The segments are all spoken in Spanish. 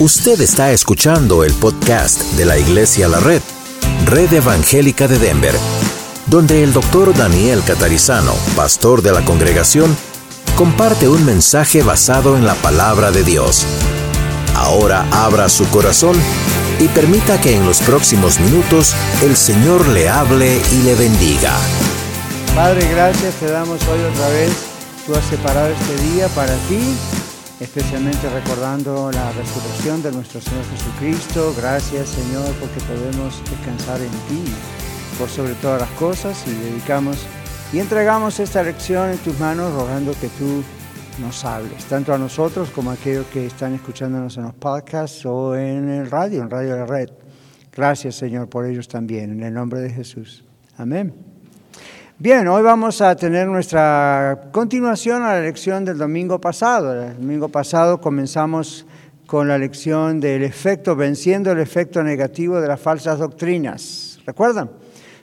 Usted está escuchando el podcast de la Iglesia La Red, Red Evangélica de Denver, donde el doctor Daniel Catarizano, pastor de la congregación, comparte un mensaje basado en la palabra de Dios. Ahora abra su corazón y permita que en los próximos minutos el Señor le hable y le bendiga. Padre, gracias te damos hoy otra vez. Tú has separado este día para ti especialmente recordando la resurrección de nuestro Señor Jesucristo. Gracias Señor porque podemos descansar en ti por sobre todas las cosas y dedicamos y entregamos esta lección en tus manos rogando que tú nos hables, tanto a nosotros como a aquellos que están escuchándonos en los podcasts o en el radio, en Radio de la Red. Gracias Señor por ellos también, en el nombre de Jesús. Amén. Bien, hoy vamos a tener nuestra continuación a la lección del domingo pasado. El domingo pasado comenzamos con la lección del efecto, venciendo el efecto negativo de las falsas doctrinas. ¿Recuerdan?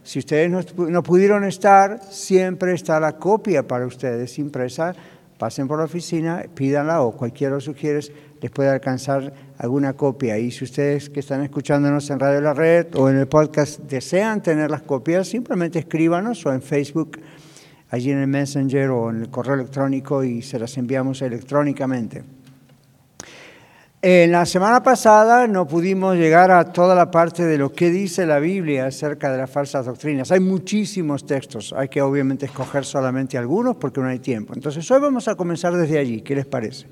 Si ustedes no, pudieron estar, siempre está la copia para ustedes impresa. Pasen por la oficina, pídanla o cualquiera lo sugieres les puede alcanzar alguna copia. Y si ustedes que están escuchándonos en Radio La Red o en el podcast desean tener las copias, simplemente escríbanos o en Facebook, allí en el Messenger o en el correo electrónico y se las enviamos electrónicamente. En la semana pasada no pudimos llegar a toda la parte de lo que dice la Biblia acerca de las falsas doctrinas. Hay muchísimos textos, hay que obviamente escoger solamente algunos porque no hay tiempo. Entonces hoy vamos a comenzar desde allí, ¿qué les parece?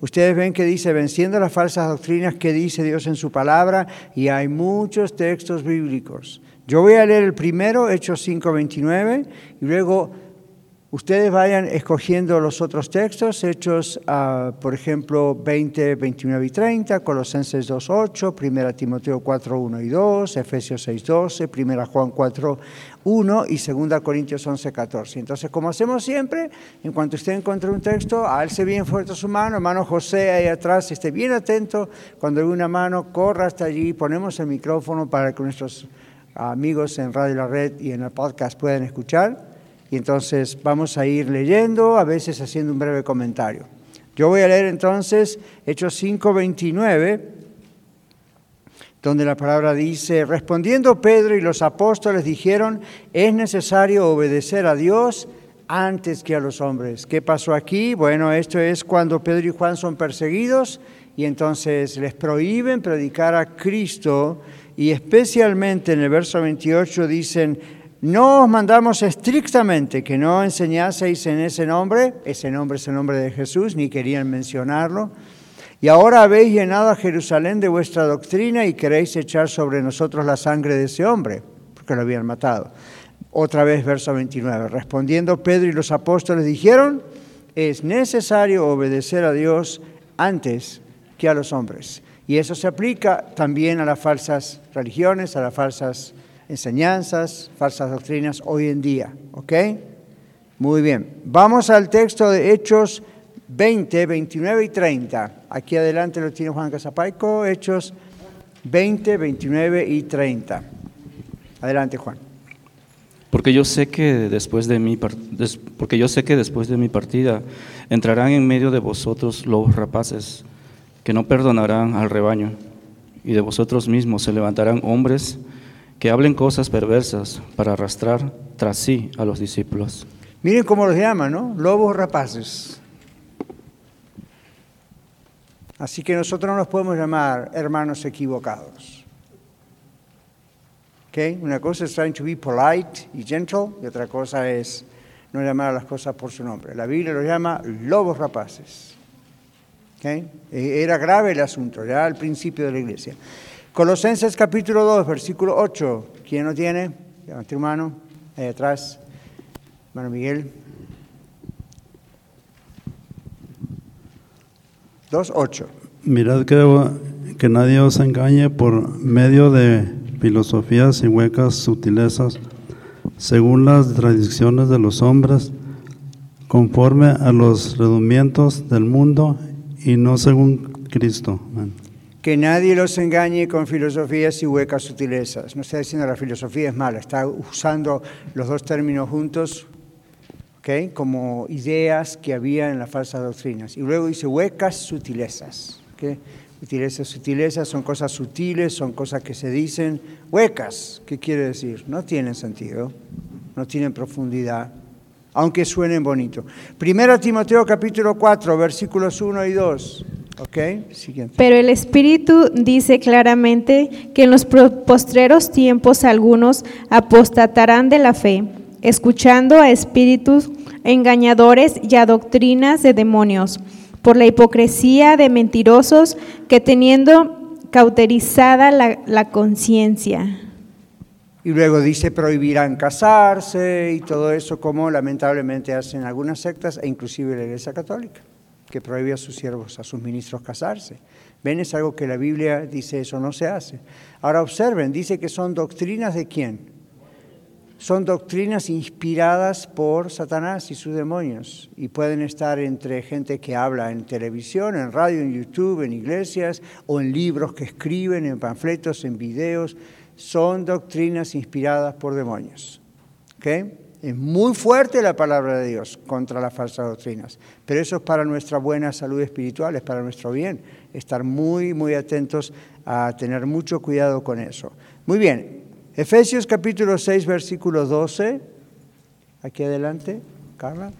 Ustedes ven que dice, venciendo las falsas doctrinas que dice Dios en su palabra, y hay muchos textos bíblicos. Yo voy a leer el primero, Hechos 5.29, y luego Ustedes vayan escogiendo los otros textos, hechos, uh, por ejemplo, 20, 29 y 30, Colosenses 2, 8, 1 Timoteo 4, 1 y 2, Efesios 6, 12, 1 Juan 4, 1 y 2 Corintios 11, 14. Entonces, como hacemos siempre, en cuanto usted encuentre un texto, alce bien fuerte su mano, hermano José ahí atrás, esté bien atento, cuando ve una mano, corra hasta allí, ponemos el micrófono para que nuestros amigos en Radio La Red y en el podcast puedan escuchar. Y entonces vamos a ir leyendo, a veces haciendo un breve comentario. Yo voy a leer entonces Hechos 5:29, donde la palabra dice, respondiendo Pedro y los apóstoles dijeron, es necesario obedecer a Dios antes que a los hombres. ¿Qué pasó aquí? Bueno, esto es cuando Pedro y Juan son perseguidos y entonces les prohíben predicar a Cristo y especialmente en el verso 28 dicen, no os mandamos estrictamente que no enseñaseis en ese nombre, ese nombre es el nombre de Jesús, ni querían mencionarlo. Y ahora habéis llenado a Jerusalén de vuestra doctrina y queréis echar sobre nosotros la sangre de ese hombre, porque lo habían matado. Otra vez, verso 29. Respondiendo Pedro y los apóstoles dijeron, es necesario obedecer a Dios antes que a los hombres. Y eso se aplica también a las falsas religiones, a las falsas enseñanzas, falsas doctrinas hoy en día. ¿Ok? Muy bien. Vamos al texto de Hechos 20, 29 y 30. Aquí adelante lo tiene Juan Casapaico, Hechos 20, 29 y 30. Adelante, Juan. Porque yo sé que después de mi porque yo sé que después de mi partida entrarán en medio de vosotros lobos rapaces que no perdonarán al rebaño y de vosotros mismos se levantarán hombres que hablen cosas perversas para arrastrar tras sí a los discípulos. Miren cómo los llaman, ¿no? Lobos rapaces. Así que nosotros no nos podemos llamar hermanos equivocados. ¿Okay? Una cosa es trying to be polite y gentle y otra cosa es no llamar a las cosas por su nombre. La Biblia los llama lobos rapaces. ¿Okay? E-, era grave el asunto, ya al principio de la iglesia. Colosenses capítulo 2, versículo 8. ¿Quién lo tiene? Levante tu mano, ahí atrás. Hermano Miguel. 2, 8. Mirad que, que nadie os engañe por medio de filosofías y huecas sutilezas, según las tradiciones de los hombres, conforme a los redumimientos del mundo y no según Cristo. Que nadie los engañe con filosofías y huecas sutilezas. No está diciendo la filosofía es mala, está usando los dos términos juntos ¿okay? como ideas que había en las falsas doctrinas. Y luego dice huecas sutilezas. ¿okay? Sutilezas, sutilezas son cosas sutiles, son cosas que se dicen huecas. ¿Qué quiere decir? No tienen sentido, no tienen profundidad, aunque suenen bonito. Primera Timoteo capítulo 4, versículos 1 y 2. Siguiente. Pero el Espíritu dice claramente que en los postreros tiempos algunos apostatarán de la fe, escuchando a espíritus engañadores y a doctrinas de demonios, por la hipocresía de mentirosos que teniendo cauterizada la, la conciencia. Y luego dice prohibirán casarse y todo eso como lamentablemente hacen algunas sectas e inclusive la Iglesia Católica, que prohíbe a sus siervos, a sus ministros casarse. Ven, es algo que la Biblia dice eso no se hace. Ahora observen, dice que son doctrinas de quién? Son doctrinas inspiradas por Satanás y sus demonios y pueden estar entre gente que habla en televisión, en radio, en YouTube, en iglesias o en libros que escriben, en panfletos, en videos. Son doctrinas inspiradas por demonios. ¿ok? Es muy fuerte la palabra de Dios contra las falsas doctrinas, pero eso es para nuestra buena salud espiritual, es para nuestro bien. Estar muy, muy atentos a tener mucho cuidado con eso. Muy bien, Efesios capítulo 6, versículo 12. Aquí adelante, Carla.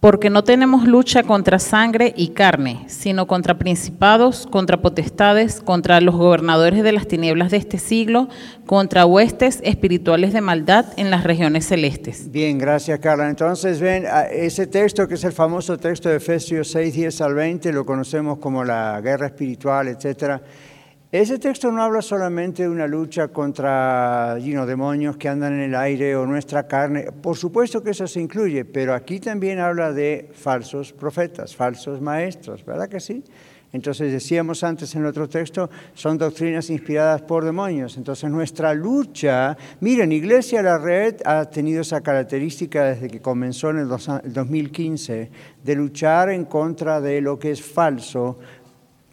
Porque no tenemos lucha contra sangre y carne, sino contra principados, contra potestades, contra los gobernadores de las tinieblas de este siglo, contra huestes espirituales de maldad en las regiones celestes. Bien, gracias Carla. Entonces ven, ese texto que es el famoso texto de Efesios 6, 10 al 20, lo conocemos como la guerra espiritual, etcétera. Ese texto no habla solamente de una lucha contra you know, demonios que andan en el aire o nuestra carne. Por supuesto que eso se incluye, pero aquí también habla de falsos profetas, falsos maestros, ¿verdad que sí? Entonces decíamos antes en otro texto, son doctrinas inspiradas por demonios. Entonces nuestra lucha, miren, Iglesia La Red ha tenido esa característica desde que comenzó en el 2015, de luchar en contra de lo que es falso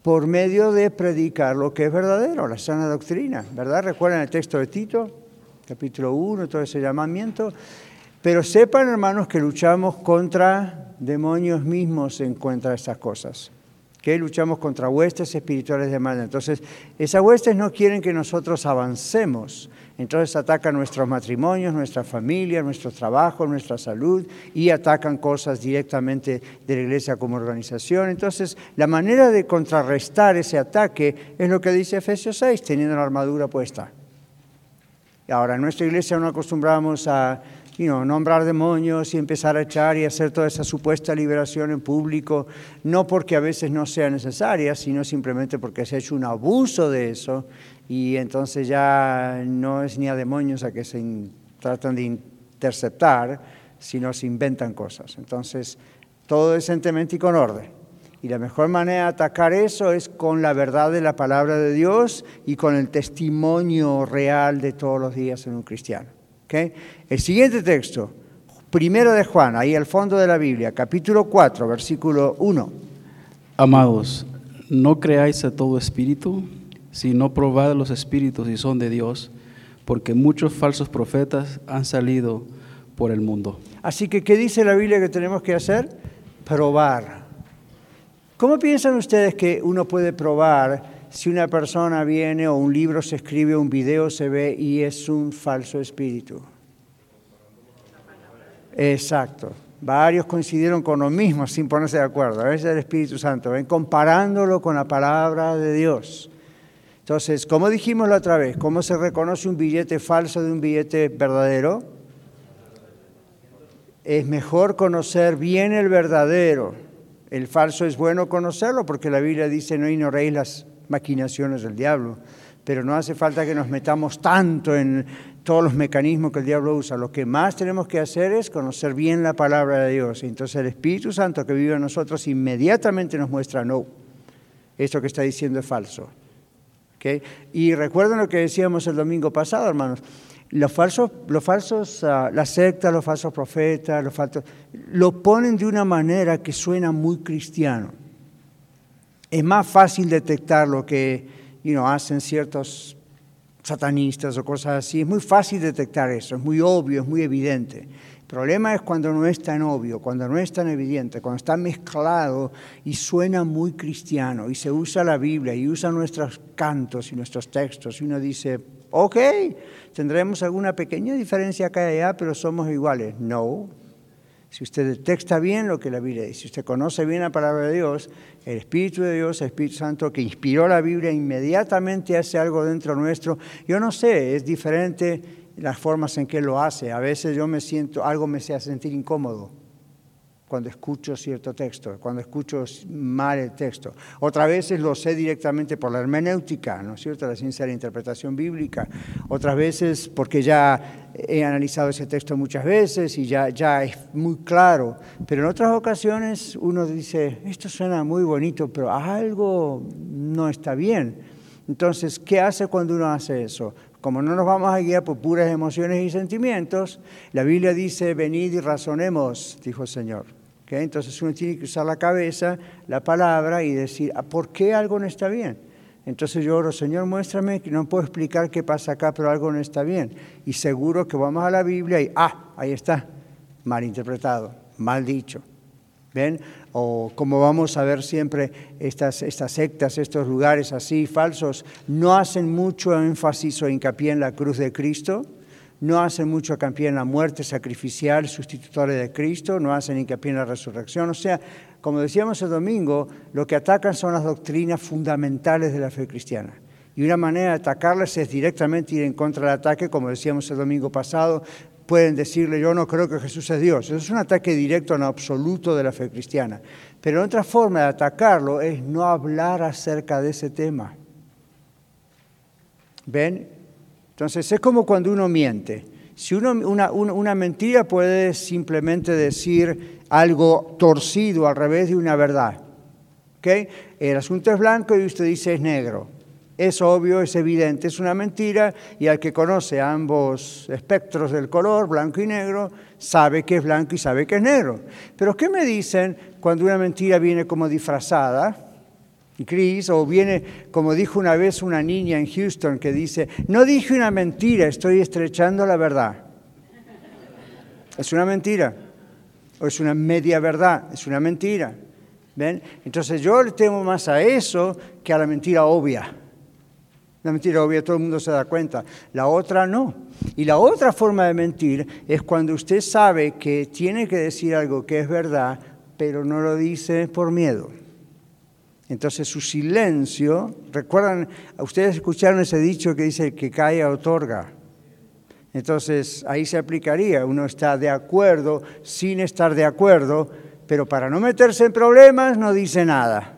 por medio de predicar lo que es verdadero, la sana doctrina, ¿verdad? Recuerdan el texto de Tito, capítulo 1, todo ese llamamiento. Pero sepan, hermanos, que luchamos contra demonios mismos en contra de esas cosas. Que luchamos contra huestes espirituales de maldad. Entonces, esas huestes no quieren que nosotros avancemos. Entonces atacan nuestros matrimonios, nuestra familia, nuestro trabajo, nuestra salud y atacan cosas directamente de la iglesia como organización. Entonces, la manera de contrarrestar ese ataque es lo que dice Efesios 6, teniendo la armadura puesta. Ahora, en nuestra iglesia no acostumbramos a nombrar demonios y empezar a echar y hacer toda esa supuesta liberación en público, no porque a veces no sea necesaria, sino simplemente porque se ha hecho un abuso de eso y entonces ya no es ni a demonios a que se tratan de interceptar, sino se inventan cosas. Entonces, todo decentemente y con orden. Y la mejor manera de atacar eso es con la verdad de la palabra de Dios y con el testimonio real de todos los días en un cristiano. El siguiente texto, primero de Juan, ahí al fondo de la Biblia, capítulo 4, versículo 1. Amados, no creáis a todo espíritu, sino probad los espíritus si son de Dios, porque muchos falsos profetas han salido por el mundo. Así que, ¿qué dice la Biblia que tenemos que hacer? Probar. ¿Cómo piensan ustedes que uno puede probar si una persona viene o un libro se escribe, un video se ve y es un falso espíritu? Exacto. Varios coincidieron con lo mismo sin ponerse de acuerdo. A veces el Espíritu Santo, ven, comparándolo con la palabra de Dios. Entonces, como dijimos la otra vez, ¿cómo se reconoce un billete falso de un billete verdadero? Es mejor conocer bien el verdadero. El falso es bueno conocerlo porque la Biblia dice no ignoréis las maquinaciones del diablo. Pero no hace falta que nos metamos tanto en todos los mecanismos que el diablo usa. Lo que más tenemos que hacer es conocer bien la palabra de Dios. Entonces el Espíritu Santo que vive en nosotros inmediatamente nos muestra, no, esto que está diciendo es falso. ¿ok? Y recuerden lo que decíamos el domingo pasado, hermanos. Los falsos, los falsos ah, las sectas, los falsos profetas, los falsos, lo ponen de una manera que suena muy cristiano. Es más fácil detectar lo que you hacen ciertos satanistas o cosas así. Es muy fácil detectar eso, es muy obvio, es muy evidente. El problema es cuando no es tan obvio, cuando no es tan evidente, cuando está mezclado y suena muy cristiano y se usa la Biblia y usa nuestros cantos y nuestros textos y uno dice, ok, tendremos alguna pequeña diferencia acá y allá, pero somos iguales. No. Si usted detecta bien lo que la Biblia dice, si usted conoce bien la palabra de Dios, el Espíritu de Dios, el Espíritu Santo que inspiró la Biblia, inmediatamente hace algo dentro nuestro. Yo no sé, es diferente las formas en que lo hace. A veces yo me siento, algo me hace sentir incómodo cuando escucho cierto texto, cuando escucho mal el texto. Otras veces lo sé directamente por la hermenéutica, ¿no es cierto?, la ciencia de la interpretación bíblica. Otras veces porque ya he analizado ese texto muchas veces y ya, ya es muy claro. Pero en otras ocasiones uno dice, esto suena muy bonito, pero algo no está bien. Entonces, ¿qué hace cuando uno hace eso? Como no nos vamos a guiar por puras emociones y sentimientos, la Biblia dice, venid y razonemos, dijo el Señor. Entonces uno tiene que usar la cabeza, la palabra y decir, ah, ¿por qué algo no está bien? Entonces yo oro, Señor, muéstrame que no puedo explicar qué pasa acá, pero algo no está bien. Y seguro que vamos a la Biblia y, ah, ahí está, mal interpretado, mal dicho. ¿Ven? O como vamos a ver siempre, estas, estas sectas, estos lugares así falsos, no hacen mucho énfasis o hincapié en la cruz de Cristo, no hacen mucho hincapié en la muerte sacrificial sustitutoria de Cristo, no hacen hincapié en la resurrección. O sea, como decíamos el domingo, lo que atacan son las doctrinas fundamentales de la fe cristiana. Y una manera de atacarlas es directamente ir en contra del ataque, como decíamos el domingo pasado, pueden decirle yo no creo que Jesús es Dios. Eso es un ataque directo en absoluto de la fe cristiana. Pero otra forma de atacarlo es no hablar acerca de ese tema. ¿Ven? Entonces es como cuando uno miente. Si una mentira puede simplemente decir algo torcido al revés de una verdad. ¿Okay? El asunto es blanco y usted dice es negro. Es obvio, es evidente, es una mentira y al que conoce ambos espectros del color, blanco y negro, sabe que es blanco y sabe que es negro. Pero ¿qué me dicen cuando una mentira viene como disfrazada? Gris, o viene, como dijo una vez una niña en Houston, que dice, no dije una mentira, estoy estrechando la verdad. Es una mentira, o es una media verdad, es una mentira. ¿Ven? Entonces yo le temo más a eso que a la mentira obvia. La mentira obvia todo el mundo se da cuenta, la otra no. Y la otra forma de mentir es cuando usted sabe que tiene que decir algo que es verdad, pero no lo dice por miedo. Entonces su silencio, recuerdan, ustedes escucharon ese dicho que dice que cae otorga. Entonces ahí se aplicaría, uno está de acuerdo sin estar de acuerdo, pero para no meterse en problemas no dice nada.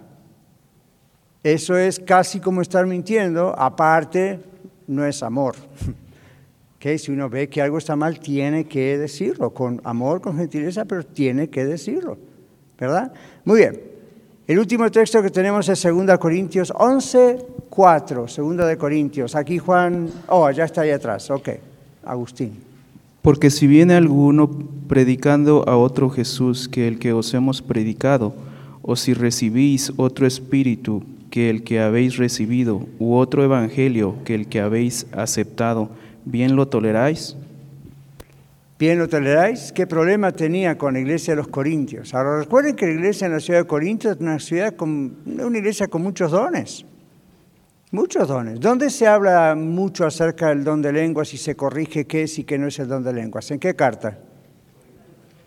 Eso es casi como estar mintiendo, aparte no es amor. que Si uno ve que algo está mal, tiene que decirlo, con amor, con gentileza, pero tiene que decirlo, ¿verdad? Muy bien. El último texto que tenemos es 2 Corintios 11, 4, 2 de Corintios. Aquí Juan, oh, ya está ahí atrás, ok, Agustín. Porque si viene alguno predicando a otro Jesús que el que os hemos predicado, o si recibís otro espíritu que el que habéis recibido, u otro evangelio que el que habéis aceptado, ¿bien lo toleráis? ¿Bien lo toleráis? ¿Qué problema tenía con la iglesia de los Corintios? Ahora recuerden que la iglesia en la ciudad de Corintios es una, ciudad con, una iglesia con muchos dones. Muchos dones. ¿Dónde se habla mucho acerca del don de lenguas y se corrige qué es y qué no es el don de lenguas? ¿En qué carta?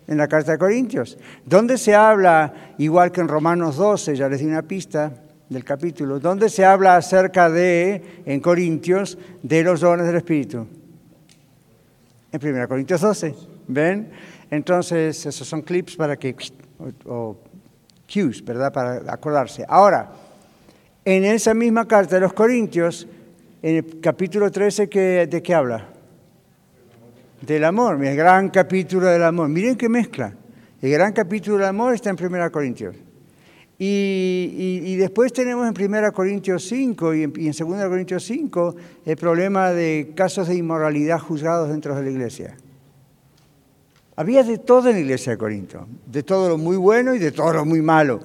En la carta de Corintios. ¿Dónde se habla, igual que en Romanos 12, ya les di una pista, del capítulo, donde se habla acerca de, en Corintios, de los dones del Espíritu. En 1 Corintios 12, ¿ven? Entonces, esos son clips para que, o, cues, ¿verdad? Para acordarse. Ahora, en esa misma carta de los Corintios, en el capítulo 13, ¿de qué habla? Del amor, el gran capítulo del amor. Miren qué mezcla. El gran capítulo del amor está en 1 Corintios. Y, después tenemos en 1 Corintios 5 y en, y en 2 Corintios 5 el problema de casos de inmoralidad juzgados dentro de la iglesia. Había de todo en la iglesia de Corinto, de todo lo muy bueno y de todo lo muy malo.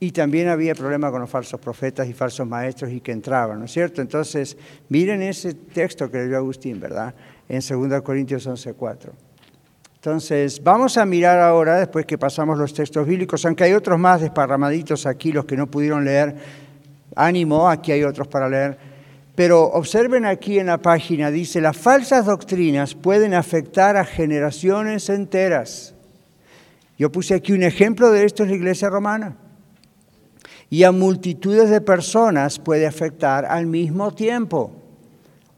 Y también había problema con los falsos profetas y falsos maestros y que entraban, ¿no es cierto? Entonces, miren ese texto que leyó Agustín, ¿verdad? En 2 Corintios 11.4. Entonces, vamos a mirar ahora, después que pasamos los textos bíblicos, aunque hay otros más desparramaditos aquí, los que no pudieron leer, ánimo, aquí hay otros para leer. Pero observen aquí en la página, dice, las falsas doctrinas pueden afectar a generaciones enteras. Yo puse aquí un ejemplo de esto en la iglesia romana. Y a multitudes de personas puede afectar al mismo tiempo.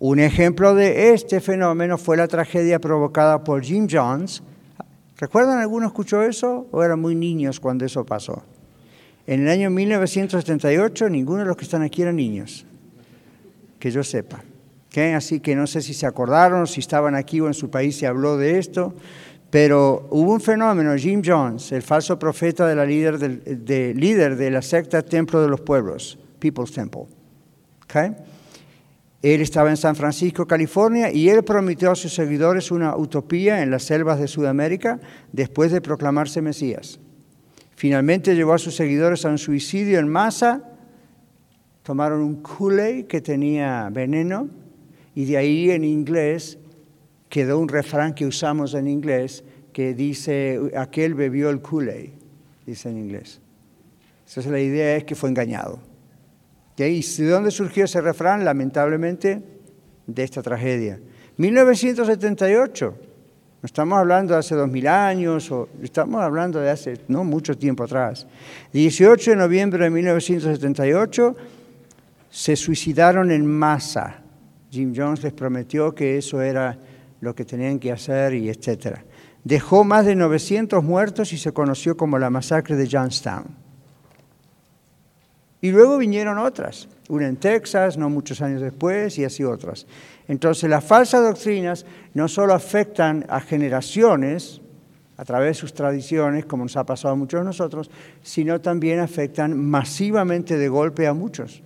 Un ejemplo de este fenómeno fue la tragedia provocada por Jim Jones. ¿Recuerdan alguno escuchó eso o eran muy niños cuando eso pasó? En el año 1978 ninguno de los que están aquí eran niños, que yo sepa. Así que no sé si se acordaron, si estaban aquí o en su país se habló de esto, pero hubo un fenómeno, Jim Jones, el falso profeta de la líder, de, la secta Templo de los Pueblos, People's Temple. Él estaba en San Francisco, California, y él prometió a sus seguidores una utopía en las selvas de Sudamérica después de proclamarse Mesías. Finalmente llevó a sus seguidores a un suicidio en masa, tomaron un Kool-Aid que tenía veneno, y de ahí en inglés quedó un refrán que usamos en inglés que dice, aquel bebió el Kool-Aid, dice en inglés. Entonces la idea es que fue engañado. ¿Y de dónde surgió ese refrán? Lamentablemente, de esta tragedia. 1978, no estamos hablando de hace dos mil años, o estamos hablando de hace no mucho tiempo atrás. 18 de noviembre de 1978 se suicidaron en masa. Jim Jones les prometió que eso era lo que tenían que hacer y etcétera. Dejó más de 900 muertos y se conoció como la masacre de Johnstown. Y luego vinieron otras, una en Texas, no muchos años después, y así otras. Entonces las falsas doctrinas no solo afectan a generaciones a través de sus tradiciones, como nos ha pasado a muchos de nosotros, sino también afectan masivamente de golpe a muchos.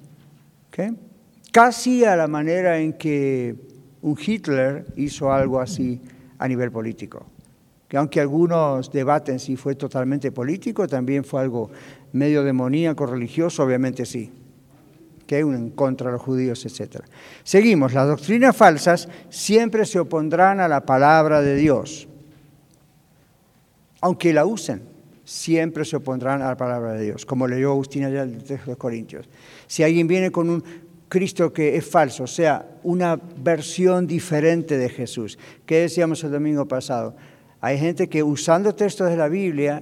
Casi a la manera en que un Hitler hizo algo así a nivel político. Que aunque algunos debaten si fue totalmente político, también fue algo medio demoníaco religioso, obviamente sí, que hay un contra los judíos, etc. Seguimos, las doctrinas falsas siempre se opondrán a la palabra de Dios, aunque la usen, siempre se opondrán a la palabra de Dios, como leyó Agustín allá el texto de Corintios. Si alguien viene con un Cristo que es falso, o sea, una versión diferente de Jesús, ¿qué decíamos el domingo pasado? Hay gente que usando textos de la Biblia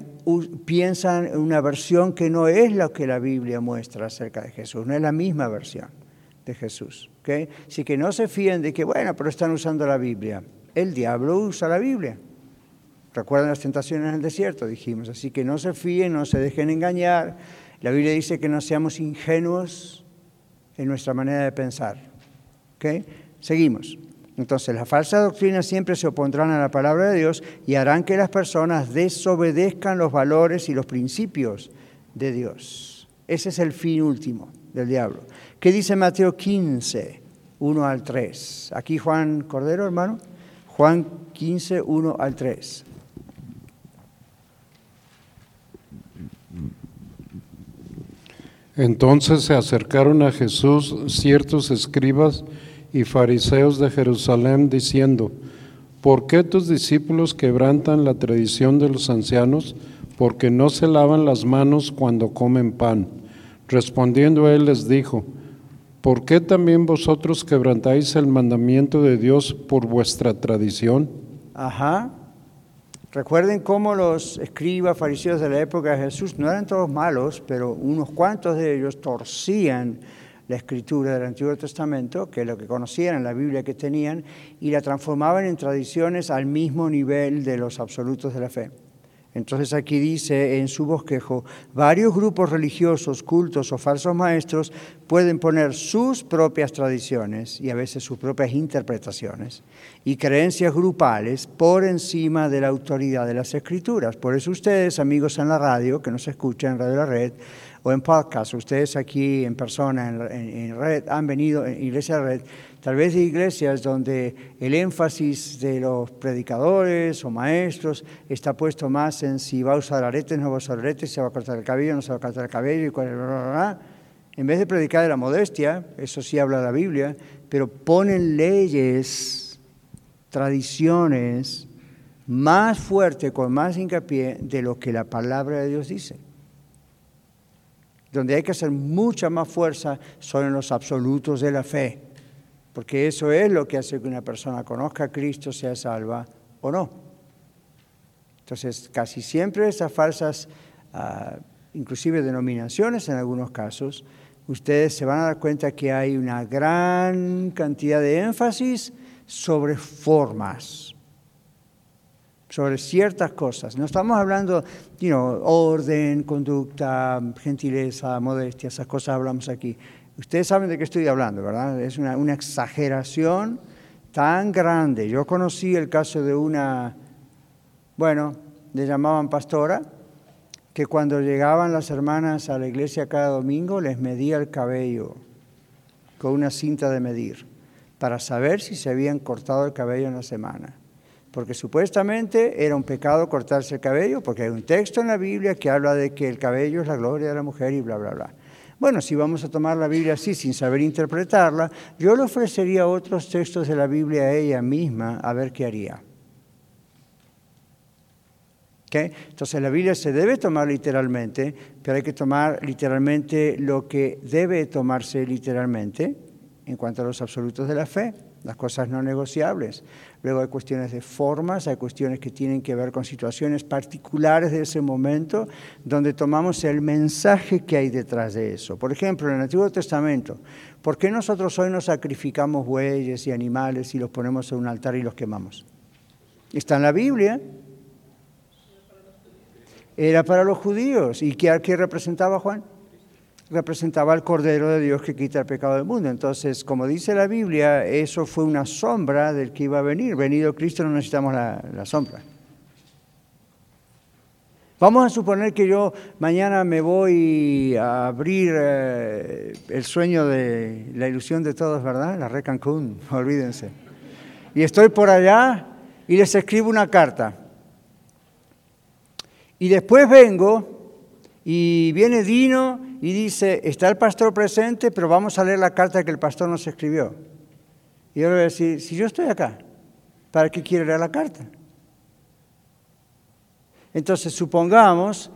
piensan en una versión que no es lo que la Biblia muestra acerca de Jesús, no es la misma versión de Jesús. ¿okay? Así que no se fíen de que, bueno, pero están usando la Biblia. El diablo usa la Biblia. Recuerdan las tentaciones en el desierto, dijimos. Así que no se fíen, no se dejen engañar. La Biblia dice que no seamos ingenuos en nuestra manera de pensar. ¿okay? Seguimos. Entonces las falsas doctrinas siempre se opondrán a la palabra de Dios y harán que las personas desobedezcan los valores y los principios de Dios. Ese es el fin último del diablo. ¿Qué dice Mateo 15, 1 al 3? Aquí Juan Cordero, hermano. Juan 15, 1 al 3. Entonces se acercaron a Jesús ciertos escribas y fariseos de Jerusalén diciendo, ¿por qué tus discípulos quebrantan la tradición de los ancianos? Porque no se lavan las manos cuando comen pan. Respondiendo él les dijo, ¿por qué también vosotros quebrantáis el mandamiento de Dios por vuestra tradición? Ajá. Recuerden cómo los escribas, fariseos de la época de Jesús no eran todos malos, pero unos cuantos de ellos torcían la escritura del Antiguo Testamento, que es lo que conocían la Biblia que tenían, y la transformaban en tradiciones al mismo nivel de los absolutos de la fe. Entonces aquí dice en su bosquejo, varios grupos religiosos, cultos o falsos maestros pueden poner sus propias tradiciones y a veces sus propias interpretaciones y creencias grupales por encima de la autoridad de las escrituras. Por eso ustedes, amigos en la radio, que nos escuchan en Radio La Red, o en podcast, ustedes aquí en persona, en, red, han venido, en Iglesia Red, tal vez de iglesias donde el énfasis de los predicadores o maestros está puesto más en si va a usar aretes, no va a usar aretes, se va a cortar el cabello, no se va a cortar el cabello, y cuál, en vez de predicar de la modestia, eso sí habla la Biblia, pero ponen leyes, tradiciones más fuerte, con más hincapié de lo que la palabra de Dios dice. Donde hay que hacer mucha más fuerza son en los absolutos de la fe, porque eso es lo que hace que una persona conozca a Cristo, sea salva o no. Entonces, casi siempre esas falsas, ah, inclusive denominaciones en algunos casos, ustedes se van a dar cuenta que hay una gran cantidad de énfasis sobre formas, sobre ciertas cosas. No estamos hablando, de orden, conducta, gentileza, modestia, esas cosas hablamos aquí. Ustedes saben de qué estoy hablando, ¿verdad? Es una, una exageración tan grande. Yo conocí el caso de una, bueno, le llamaban pastora, que cuando llegaban las hermanas a la iglesia cada domingo les medía el cabello con una cinta de medir para saber si se habían cortado el cabello en la semana. Porque supuestamente era un pecado cortarse el cabello, porque hay un texto en la Biblia que habla de que el cabello es la gloria de la mujer y bla, bla, bla. Bueno, si vamos a tomar la Biblia así, sin saber interpretarla, yo le ofrecería otros textos de la Biblia a ella misma a ver qué haría. Entonces la Biblia se debe tomar literalmente, pero hay que tomar literalmente lo que debe tomarse literalmente en cuanto a los absolutos de la fe, las cosas no negociables. Luego hay cuestiones de formas, hay cuestiones que tienen que ver con situaciones particulares de ese momento, donde tomamos el mensaje que hay detrás de eso. Por ejemplo, en el Antiguo Testamento, ¿por qué nosotros hoy nos sacrificamos bueyes y animales y los ponemos en un altar y los quemamos? Está en la Biblia era para los judíos. ¿Y qué, qué representaba Juan? Representaba al Cordero de Dios que quita el pecado del mundo. Entonces, como dice la Biblia, eso fue una sombra del que iba a venir. Venido Cristo no necesitamos la, sombra. Vamos a suponer que yo mañana me voy a abrir eh, el sueño de la ilusión de todos, ¿verdad? La Re Cancún, olvídense. Y estoy por allá y les escribo una carta. Y después vengo y viene Dino y dice, está el pastor presente, pero vamos a leer la carta que el pastor nos escribió. Y yo le voy a decir, si yo estoy acá, ¿para qué quiere leer la carta? Entonces, supongamos,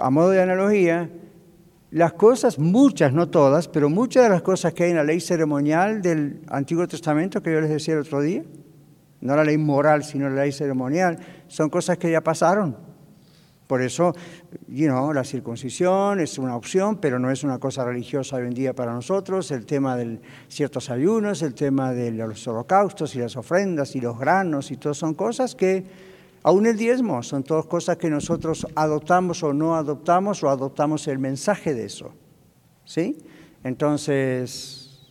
a modo de analogía, las cosas, muchas, no todas, pero muchas de las cosas que hay en la ley ceremonial del Antiguo Testamento que yo les decía el otro día, no la ley moral, sino la ley ceremonial, son cosas que ya pasaron. Por eso, you la circuncisión es una opción, pero no es una cosa religiosa hoy en día para nosotros. El tema de ciertos ayunos, el tema de los holocaustos y las ofrendas y los granos y todo son cosas que, aún el diezmo, son todas cosas que nosotros adoptamos o no adoptamos o adoptamos el mensaje de eso. ¿Sí? Entonces,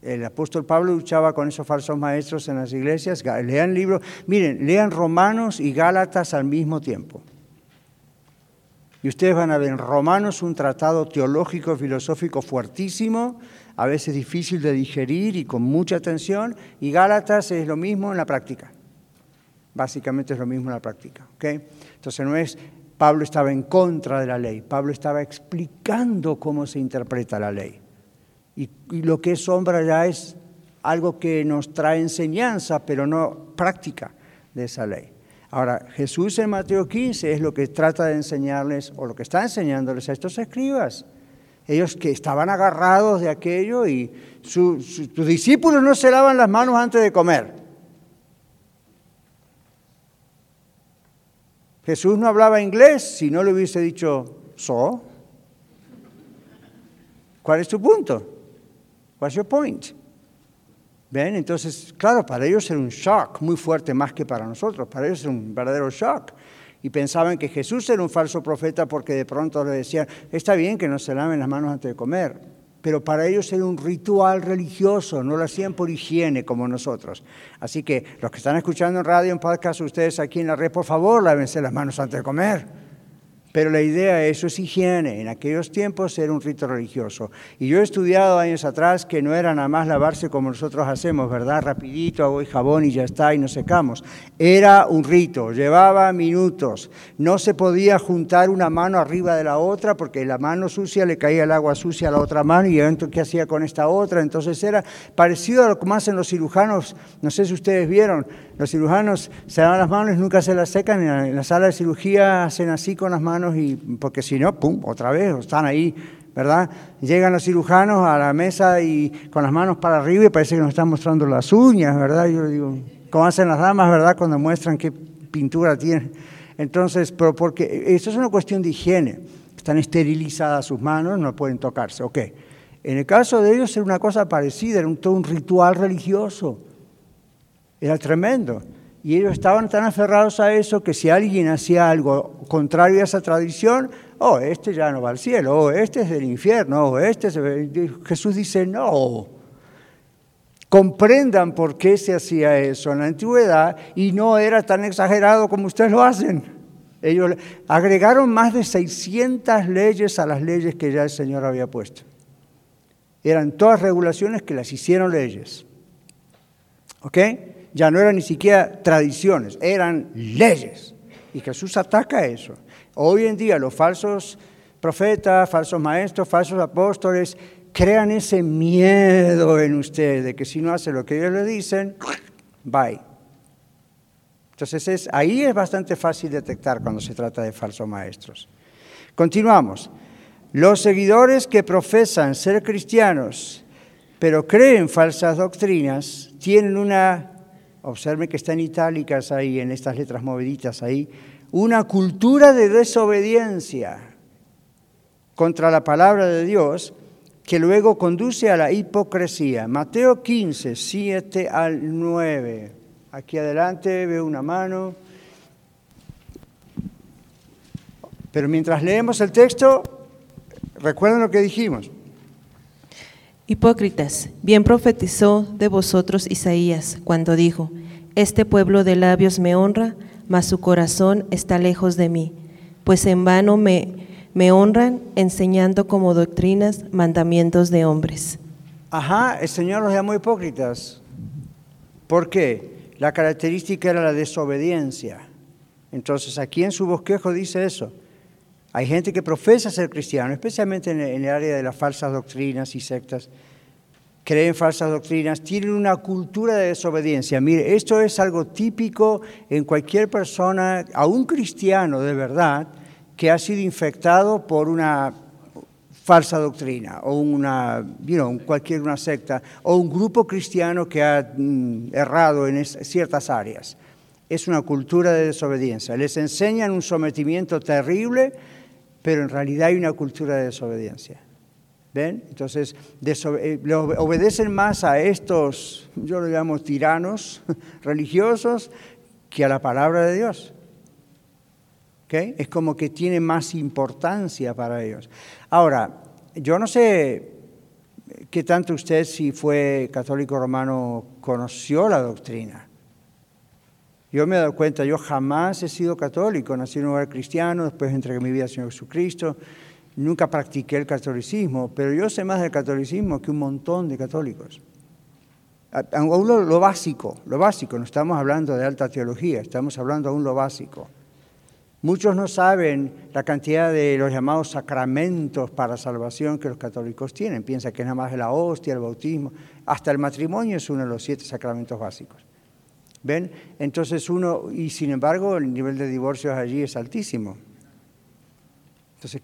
el apóstol Pablo luchaba con esos falsos maestros en las iglesias. Lean libros, miren, lean Romanos y Gálatas al mismo tiempo. Y ustedes van a ver en Romanos un tratado teológico, filosófico fuertísimo, a veces difícil de digerir y con mucha tensión, y Gálatas es lo mismo en la práctica. Básicamente es lo mismo en la práctica. Entonces no es Pablo estaba en contra de la ley, Pablo estaba explicando cómo se interpreta la ley. Y, y lo que es sombra ya es algo que nos trae enseñanza, pero no práctica de esa ley. Ahora, Jesús en Mateo 15 es lo que trata de enseñarles, o lo que está enseñándoles a estos escribas. Ellos que estaban agarrados de aquello y sus discípulos no se lavan las manos antes de comer. Jesús no hablaba inglés si no le hubiese dicho so. ¿Cuál es tu punto? What's your point? ¿Ven? Entonces, claro, para ellos era un shock muy fuerte, más que para nosotros. Para ellos era un verdadero shock. Y pensaban que Jesús era un falso profeta porque de pronto le decían, está bien que no se laven las manos antes de comer. Pero para ellos era un ritual religioso, no lo hacían por higiene como nosotros. Así que los que están escuchando en radio, en podcast, ustedes aquí en la red, por favor, lávense las manos antes de comer. Pero la idea es, eso es higiene. En aquellos tiempos era un rito religioso. Y yo he estudiado años atrás que no era nada más lavarse como nosotros hacemos, ¿verdad? Rapidito, agua y jabón y ya está, y nos secamos. Era un rito, llevaba minutos. No se podía juntar una mano arriba de la otra porque la mano sucia le caía el agua sucia a la otra mano y entonces ¿qué hacía con esta otra? Entonces era parecido a lo que hacen los cirujanos. No sé si ustedes vieron, los cirujanos se dan las manos y nunca se las secan. En la sala de cirugía hacen así con las manos y porque si no, pum, otra vez, están ahí, ¿verdad? Llegan los cirujanos a la mesa y con las manos para arriba y parece que nos están mostrando las uñas, ¿verdad? Yo digo, como hacen las damas, ¿verdad? Cuando muestran qué pintura tienen. Entonces, pero porque eso es una cuestión de higiene. Están esterilizadas sus manos, no pueden tocarse, ok. En el caso de ellos era una cosa parecida, era un, todo un ritual religioso. Era tremendo. Y ellos estaban tan aferrados a eso que si alguien hacía algo contrario a esa tradición, oh, este ya no va al cielo, oh, este es del infierno, oh, este es... Jesús dice, no. Comprendan por qué se hacía eso en la antigüedad y no era tan exagerado como ustedes lo hacen. Ellos agregaron más de 600 leyes a las leyes que ya el Señor había puesto. Eran todas regulaciones que las hicieron leyes. ¿Ok? Ya no eran ni siquiera tradiciones, eran leyes. Y Jesús ataca eso. Hoy en día los falsos profetas, falsos maestros, falsos apóstoles crean ese miedo en ustedes de que si no hace lo que ellos le dicen, bye. Entonces es, ahí es bastante fácil detectar cuando se trata de falsos maestros. Continuamos. Los seguidores que profesan ser cristianos, pero creen falsas doctrinas, tienen una observen que está en itálicas ahí, en estas letras moviditas ahí, una cultura de desobediencia contra la palabra de Dios que luego conduce a la hipocresía. Mateo 15, 7 al 9. Aquí adelante veo una mano. Pero mientras leemos el texto, recuerden lo que dijimos. Hipócritas, bien profetizó de vosotros Isaías cuando dijo, Este pueblo de labios me honra, mas su corazón está lejos de mí, pues en vano me, me honran enseñando como doctrinas mandamientos de hombres. Ajá, el Señor los llamó hipócritas. ¿Por qué? La característica era la desobediencia. Entonces aquí en su bosquejo dice eso. Hay gente que profesa ser cristiano, especialmente en el área de las falsas doctrinas y sectas. Creen falsas doctrinas, tienen una cultura de desobediencia. Mire, esto es algo típico en cualquier persona, a un cristiano de verdad, que ha sido infectado por una falsa doctrina o una, you cualquier una secta o un grupo cristiano que ha mm, errado en ciertas áreas. Es una cultura de desobediencia. Les enseñan un sometimiento terrible pero en realidad hay una cultura de desobediencia. ¿Ven? Entonces, eh, obedecen más a estos, yo lo llamo tiranos religiosos, que a la palabra de Dios. ¿Okay? Es como que tiene más importancia para ellos. Ahora, yo no sé qué tanto usted, si fue católico romano, conoció la doctrina. Yo me he dado cuenta, yo jamás he sido católico, nací en un hogar cristiano, después entregué mi vida al Señor Jesucristo, nunca practiqué el catolicismo, pero yo sé más del catolicismo que un montón de católicos. Aún lo, lo básico, lo básico, no estamos hablando de alta teología, estamos hablando aún lo básico. Muchos no saben la cantidad de los llamados sacramentos para salvación que los católicos tienen. Piensan que es nada más la hostia, el bautismo. Hasta el matrimonio es uno de los siete sacramentos básicos. ¿Ven? Entonces uno, y sin embargo el nivel de divorcios allí es altísimo. Entonces,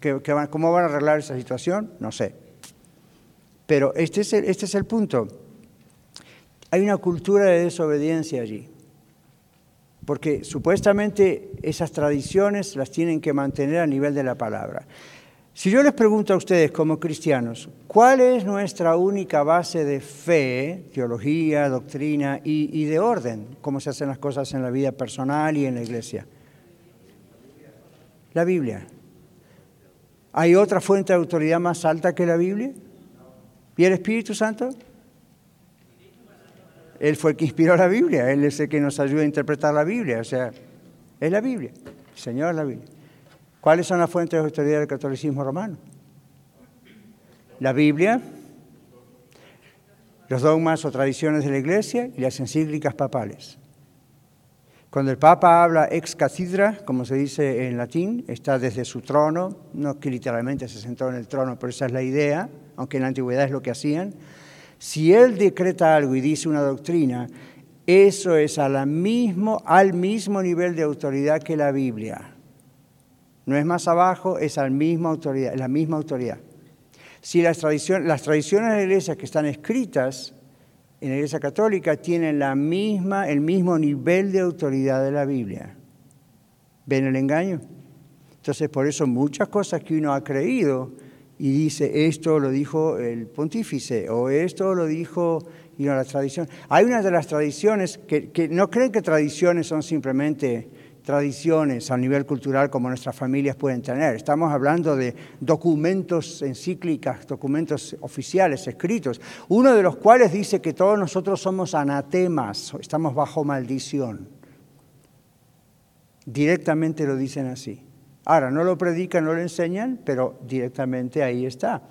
¿cómo van a arreglar esa situación? No sé. Pero este es, el, este es el punto. Hay una cultura de desobediencia allí. Porque supuestamente esas tradiciones las tienen que mantener a nivel de la palabra. Si yo les pregunto a ustedes como cristianos, ¿cuál es nuestra única base de fe, teología, doctrina y, de orden? ¿Cómo se hacen las cosas en la vida personal y en la iglesia? La Biblia. ¿Hay otra fuente de autoridad más alta que la Biblia? ¿Y el Espíritu Santo? Él fue el que inspiró la Biblia, Él es el que nos ayuda a interpretar la Biblia, o sea, es la Biblia, el Señor es la Biblia. ¿Cuáles son las fuentes de autoridad del catolicismo romano? La Biblia, los dogmas o tradiciones de la Iglesia y las encíclicas papales. Cuando el Papa habla ex cathedra, como se dice en latín, está desde su trono, no que literalmente se sentó en el trono, pero esa es la idea, aunque en la antigüedad es lo que hacían. Si él decreta algo y dice una doctrina, eso es mismo, al mismo nivel de autoridad que la Biblia. No es más abajo, es al mismo autoridad, la misma autoridad. Si las, tradiciones, las tradiciones de la iglesia que están escritas en la iglesia católica tienen la misma, el mismo nivel de autoridad de la Biblia. ¿Ven el engaño? Entonces, por eso muchas cosas que uno ha creído y dice, esto lo dijo el pontífice, o esto lo dijo y no la tradición. Hay una de las tradiciones que no creen que tradiciones son simplemente tradiciones a nivel cultural como nuestras familias pueden tener. Estamos hablando de documentos encíclicas, documentos oficiales, escritos, uno de los cuales dice que todos nosotros somos anatemas, estamos bajo maldición. Directamente lo dicen así. Ahora, no lo predican, no lo enseñan, pero directamente ahí está.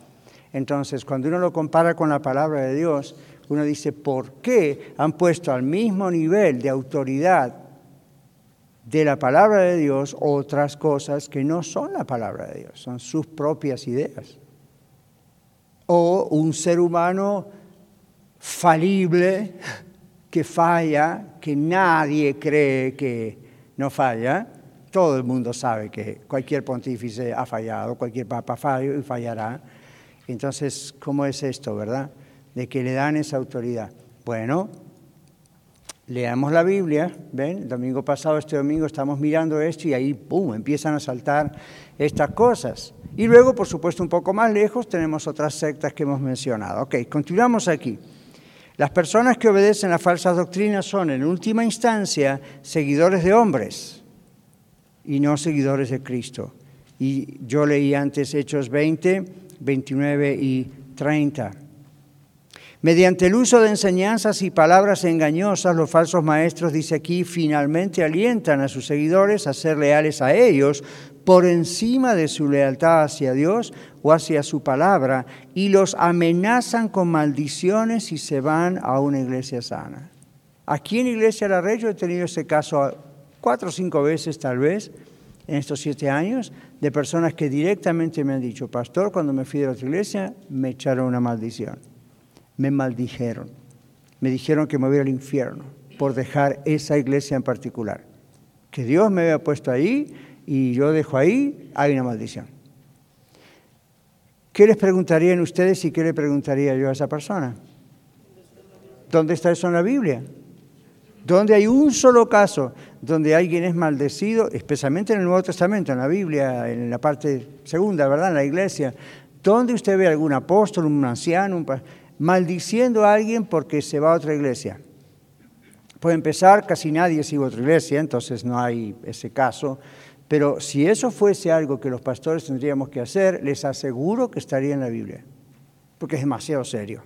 Entonces, cuando uno lo compara con la palabra de Dios, uno dice, ¿por qué han puesto al mismo nivel de autoridad de la palabra de Dios otras cosas que no son la palabra de Dios, son sus propias ideas. O un ser humano falible que falla, que nadie cree que no falla. Todo el mundo sabe que cualquier pontífice ha fallado, cualquier papa falla y fallará. Entonces, ¿cómo es esto, verdad? De que le dan esa autoridad. Bueno, leamos la Biblia, ¿ven? El domingo pasado, este domingo, estamos mirando esto y ahí, ¡pum!, empiezan a saltar estas cosas. Y luego, por supuesto, un poco más lejos, tenemos otras sectas que hemos mencionado. Ok, continuamos aquí. Las personas que obedecen a falsas doctrinas son, en última instancia, seguidores de hombres y no seguidores de Cristo. Y yo leí antes Hechos 20, 29 y 30. Mediante el uso de enseñanzas y palabras engañosas, los falsos maestros, dice aquí, finalmente alientan a sus seguidores a ser leales a ellos por encima de su lealtad hacia Dios o hacia su palabra y los amenazan con maldiciones si se van a una iglesia sana. Aquí en Iglesia La Rey yo he tenido ese caso cuatro o cinco veces tal vez en estos siete años de personas que directamente me han dicho, pastor, cuando me fui de otra iglesia me echaron una maldición me maldijeron. Me dijeron que me voy al infierno por dejar esa iglesia en particular. Que Dios me había puesto ahí y yo dejo ahí, hay una maldición. ¿Qué les preguntarían ustedes y qué le preguntaría yo a esa persona? ¿Dónde está eso en la Biblia? Donde hay un solo caso donde alguien es maldecido, especialmente en el Nuevo Testamento, en la Biblia, en la parte segunda, ¿verdad? En la iglesia, donde usted ve algún apóstol, un anciano, un maldiciendo a alguien porque se va a otra iglesia. Puede empezar, casi nadie sigue a otra iglesia, entonces no hay ese caso. Pero si eso fuese algo que los pastores tendríamos que hacer, les aseguro que estaría en la Biblia, porque es demasiado serio.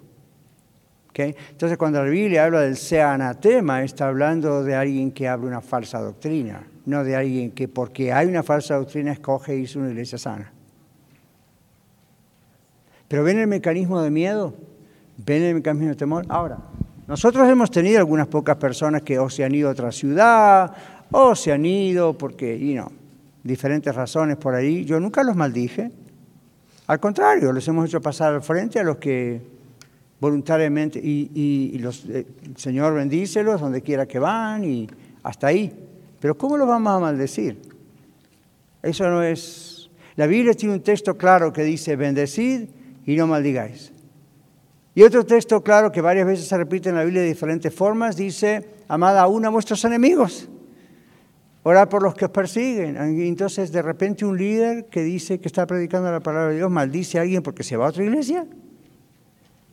Entonces cuando la Biblia habla del sea anatema, está hablando de alguien que habla una falsa doctrina, no de alguien que porque hay una falsa doctrina escoge irse a una iglesia sana. Pero ven el mecanismo de miedo. ¿Ven el camino de temor? Ahora, nosotros hemos tenido algunas pocas personas que o se han ido a otra ciudad, o se han ido porque, y no, diferentes razones por ahí. Yo nunca los maldije. Al contrario, les hemos hecho pasar al frente a los que voluntariamente, y, los, eh, el Señor bendícelos donde quiera que van, y hasta ahí. Pero ¿cómo los vamos a maldecir? Eso no es... La Biblia tiene un texto claro que dice, bendecid y no maldigáis. Y otro texto claro que varias veces se repite en la Biblia de diferentes formas dice, amad aún a vuestros enemigos, orad por los que os persiguen. entonces de repente un líder que dice que está predicando la palabra de Dios maldice a alguien porque se va a otra iglesia.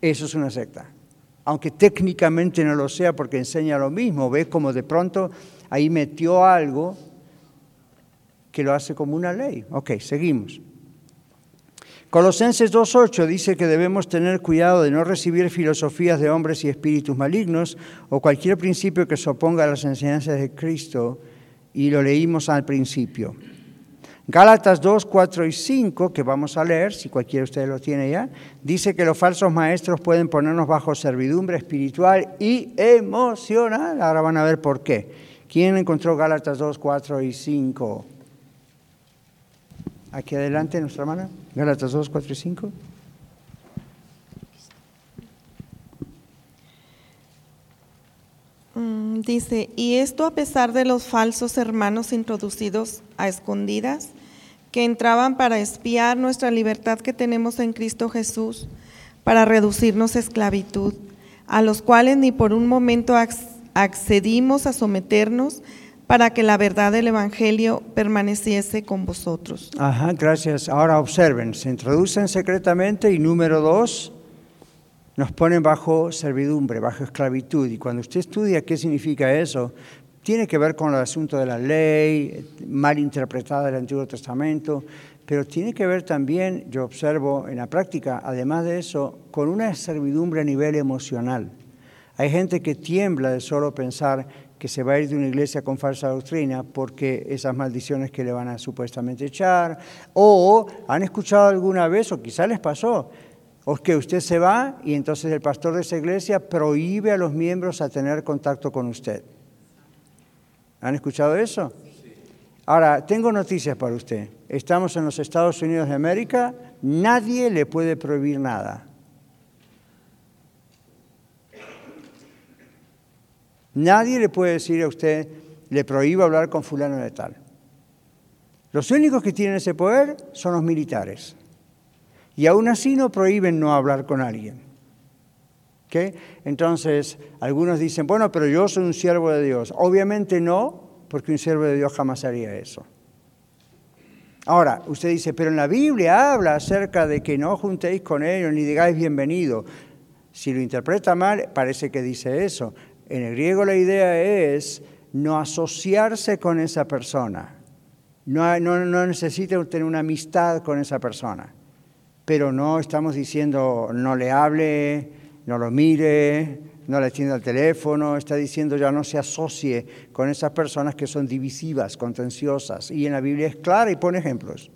Eso es una secta. Aunque técnicamente no lo sea porque enseña lo mismo, ve como de pronto ahí metió algo que lo hace como una ley. Ok, seguimos. Colosenses 2.8 dice que debemos tener cuidado de no recibir filosofías de hombres y espíritus malignos o cualquier principio que se oponga a las enseñanzas de Cristo, y lo leímos al principio. Gálatas 2, 4 y 5, que vamos a leer, si cualquiera de ustedes lo tiene ya, dice que los falsos maestros pueden ponernos bajo servidumbre espiritual y emocional. Ahora van a ver por qué. ¿Quién encontró Gálatas 2, 4 y 5? Aquí adelante, nuestra hermana. Gálatas 2, 4 y 5. Mm, dice, y esto a pesar de los falsos hermanos introducidos a escondidas, que entraban para espiar nuestra libertad que tenemos en Cristo Jesús, para reducirnos a esclavitud, a los cuales ni por un momento accedimos a someternos para que la verdad del Evangelio permaneciese con vosotros. Ajá, gracias. Ahora observen, se introducen secretamente y número dos, nos ponen bajo servidumbre, bajo esclavitud. Y cuando usted estudia qué significa eso, tiene que ver con el asunto de la ley, mal interpretada del Antiguo Testamento, pero tiene que ver también, yo observo en la práctica, además de eso, con una servidumbre a nivel emocional. Hay gente que tiembla de solo pensar que se va a ir de una iglesia con falsa doctrina porque esas maldiciones que le van a supuestamente echar, o han escuchado alguna vez, o quizá les pasó, o que usted se va y entonces el pastor de esa iglesia prohíbe a los miembros a tener contacto con usted. ¿Han escuchado eso? Ahora, tengo noticias para usted. Estamos en los Estados Unidos de América, nadie le puede prohibir nada. Nadie le puede decir a usted, le prohíbo hablar con fulano de tal. Los únicos que tienen ese poder son los militares. Y aún así no prohíben no hablar con alguien. Entonces, algunos dicen, bueno, pero yo soy un siervo de Dios. Obviamente no, porque un siervo de Dios jamás haría eso. Ahora, usted dice, pero en la Biblia habla acerca de que no juntéis con ellos ni digáis bienvenido. Si lo interpreta mal, parece que dice eso. En el griego la idea es no asociarse con esa persona. No, no, no necesita tener una amistad con esa persona pero no estamos diciendo no le hable, no lo mire, no le atienda el teléfono, está diciendo ya no se asocie con esas personas que son divisivas, contenciosas. Y en la Biblia es clara y pone ejemplos.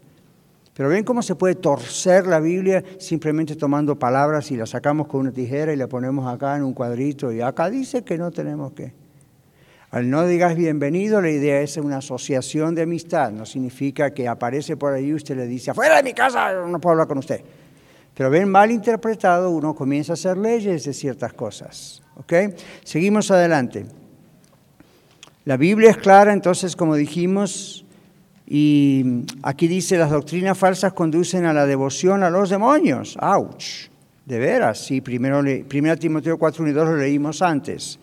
Pero ven cómo se puede torcer la Biblia simplemente tomando palabras y las sacamos con una tijera y la ponemos acá en un cuadrito y acá dice que no tenemos que. Al no digas bienvenido, la idea es una asociación de amistad. No significa que aparece por ahí y usted le dice, afuera de mi casa, no puedo hablar con usted. Pero ven, mal interpretado, uno comienza a hacer leyes de ciertas cosas. ¿Ok? Seguimos adelante. La Biblia es clara, entonces, como dijimos, y aquí dice, las doctrinas falsas conducen a la devoción a los demonios. ¡Auch! De veras, sí, primero, primero Timoteo 4 y 2 lo leímos antes.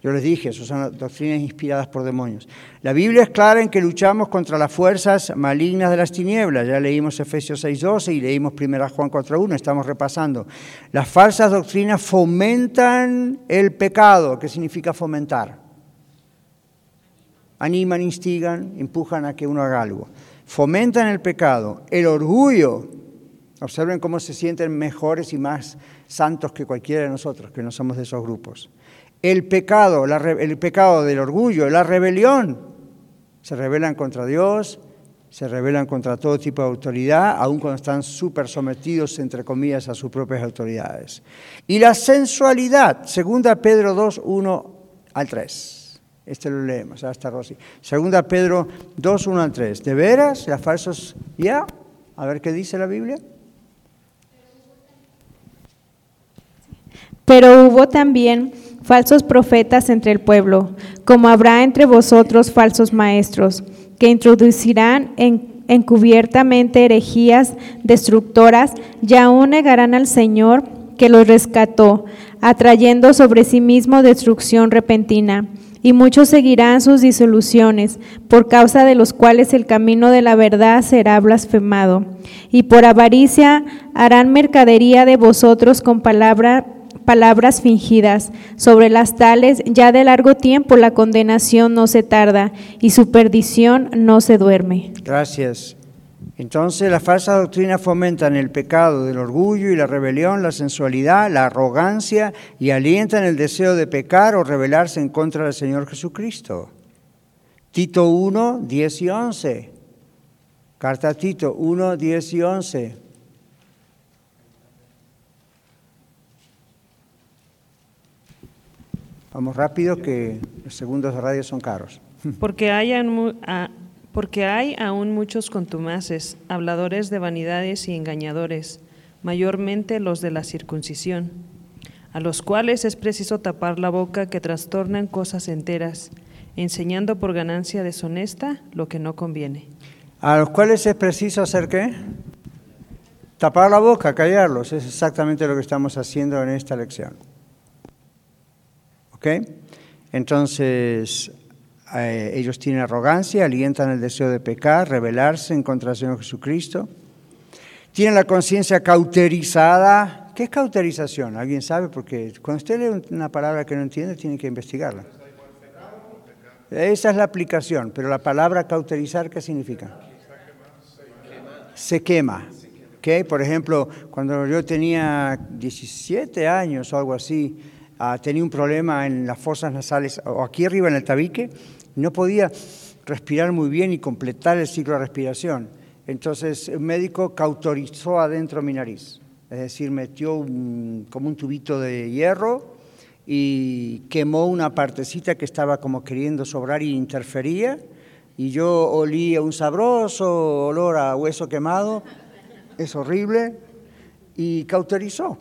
Yo les dije, son doctrinas inspiradas por demonios. La Biblia es clara en que luchamos contra las fuerzas malignas de las tinieblas. Ya leímos Efesios 6.12 y leímos 1 Juan 4.1, estamos repasando. Las falsas doctrinas fomentan el pecado. ¿Qué significa fomentar? Animan, instigan, empujan a que uno haga algo. Fomentan el pecado, el orgullo. Observen cómo se sienten mejores y más santos que cualquiera de nosotros, que no somos de esos grupos el pecado, el pecado del orgullo, la rebelión. Se rebelan contra Dios, se rebelan contra todo tipo de autoridad, aun cuando están súper sometidos, entre comillas, a sus propias autoridades. Y la sensualidad, segunda Pedro 2, 1 al 3. Este lo leemos, hasta Rosy. Segunda Pedro 2, 1 al 3. ¿De veras? ¿Las falsos? ¿Ya? A ver qué dice la Biblia. Pero hubo también falsos profetas entre el pueblo, como habrá entre vosotros falsos maestros, que introducirán encubiertamente herejías destructoras y aún negarán al Señor que los rescató, atrayendo sobre sí mismo destrucción repentina. Y muchos seguirán sus disoluciones, por causa de los cuales el camino de la verdad será blasfemado. Y por avaricia harán mercadería de vosotros con palabra palabras fingidas. Sobre las tales, ya de largo tiempo la condenación no se tarda y su perdición no se duerme. Gracias. Entonces las falsas doctrinas fomentan el pecado del orgullo y la rebelión, la sensualidad, la arrogancia y alientan el deseo de pecar o rebelarse en contra del Señor Jesucristo. Tito 1, 10 y 11. Carta a Tito 1, 10 y 11. Vamos rápido que los segundos de radio son caros. Porque hay, porque hay aún muchos contumaces, habladores de vanidades y engañadores, mayormente los de la circuncisión, a los cuales es preciso tapar la boca que trastornan cosas enteras, enseñando por ganancia deshonesta lo que no conviene. A los cuales es preciso hacer qué? Tapar la boca, callarlos. Es exactamente lo que estamos haciendo en esta lección. Entonces, eh, ellos tienen arrogancia, alientan el deseo de pecar, rebelarse en contra del Señor Jesucristo. Tienen la conciencia cauterizada. ¿Qué es cauterización? ¿Alguien sabe? Porque cuando usted lee una palabra que no entiende, tiene que investigarla. Esa es la aplicación, pero la palabra cauterizar, ¿qué significa? Se quema. ¿Okay? Por ejemplo, cuando yo tenía 17 años o algo así, Ah, tenía un problema en las fosas nasales o aquí arriba en el tabique, no podía respirar muy bien y completar el ciclo de respiración. Entonces el médico cautorizó adentro mi nariz, es decir, metió como un tubito de hierro y quemó una partecita que estaba como queriendo sobrar y interfería, y yo olía un sabroso olor a hueso quemado, es horrible, y cauterizó.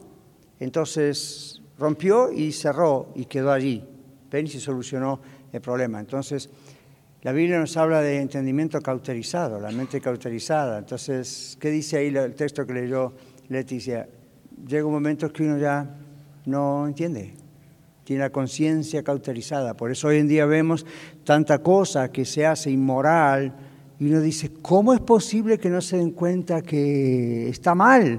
Entonces rompió y cerró y quedó allí. Ven solucionó el problema. Entonces, la Biblia nos habla de entendimiento cauterizado, la mente cauterizada. Entonces, ¿qué dice ahí el texto que leyó Leticia? Llega un momento que uno ya no entiende, tiene la conciencia cauterizada. Por eso hoy en día vemos tanta cosa que se hace inmoral y uno dice, ¿cómo es posible que no se den cuenta que está mal?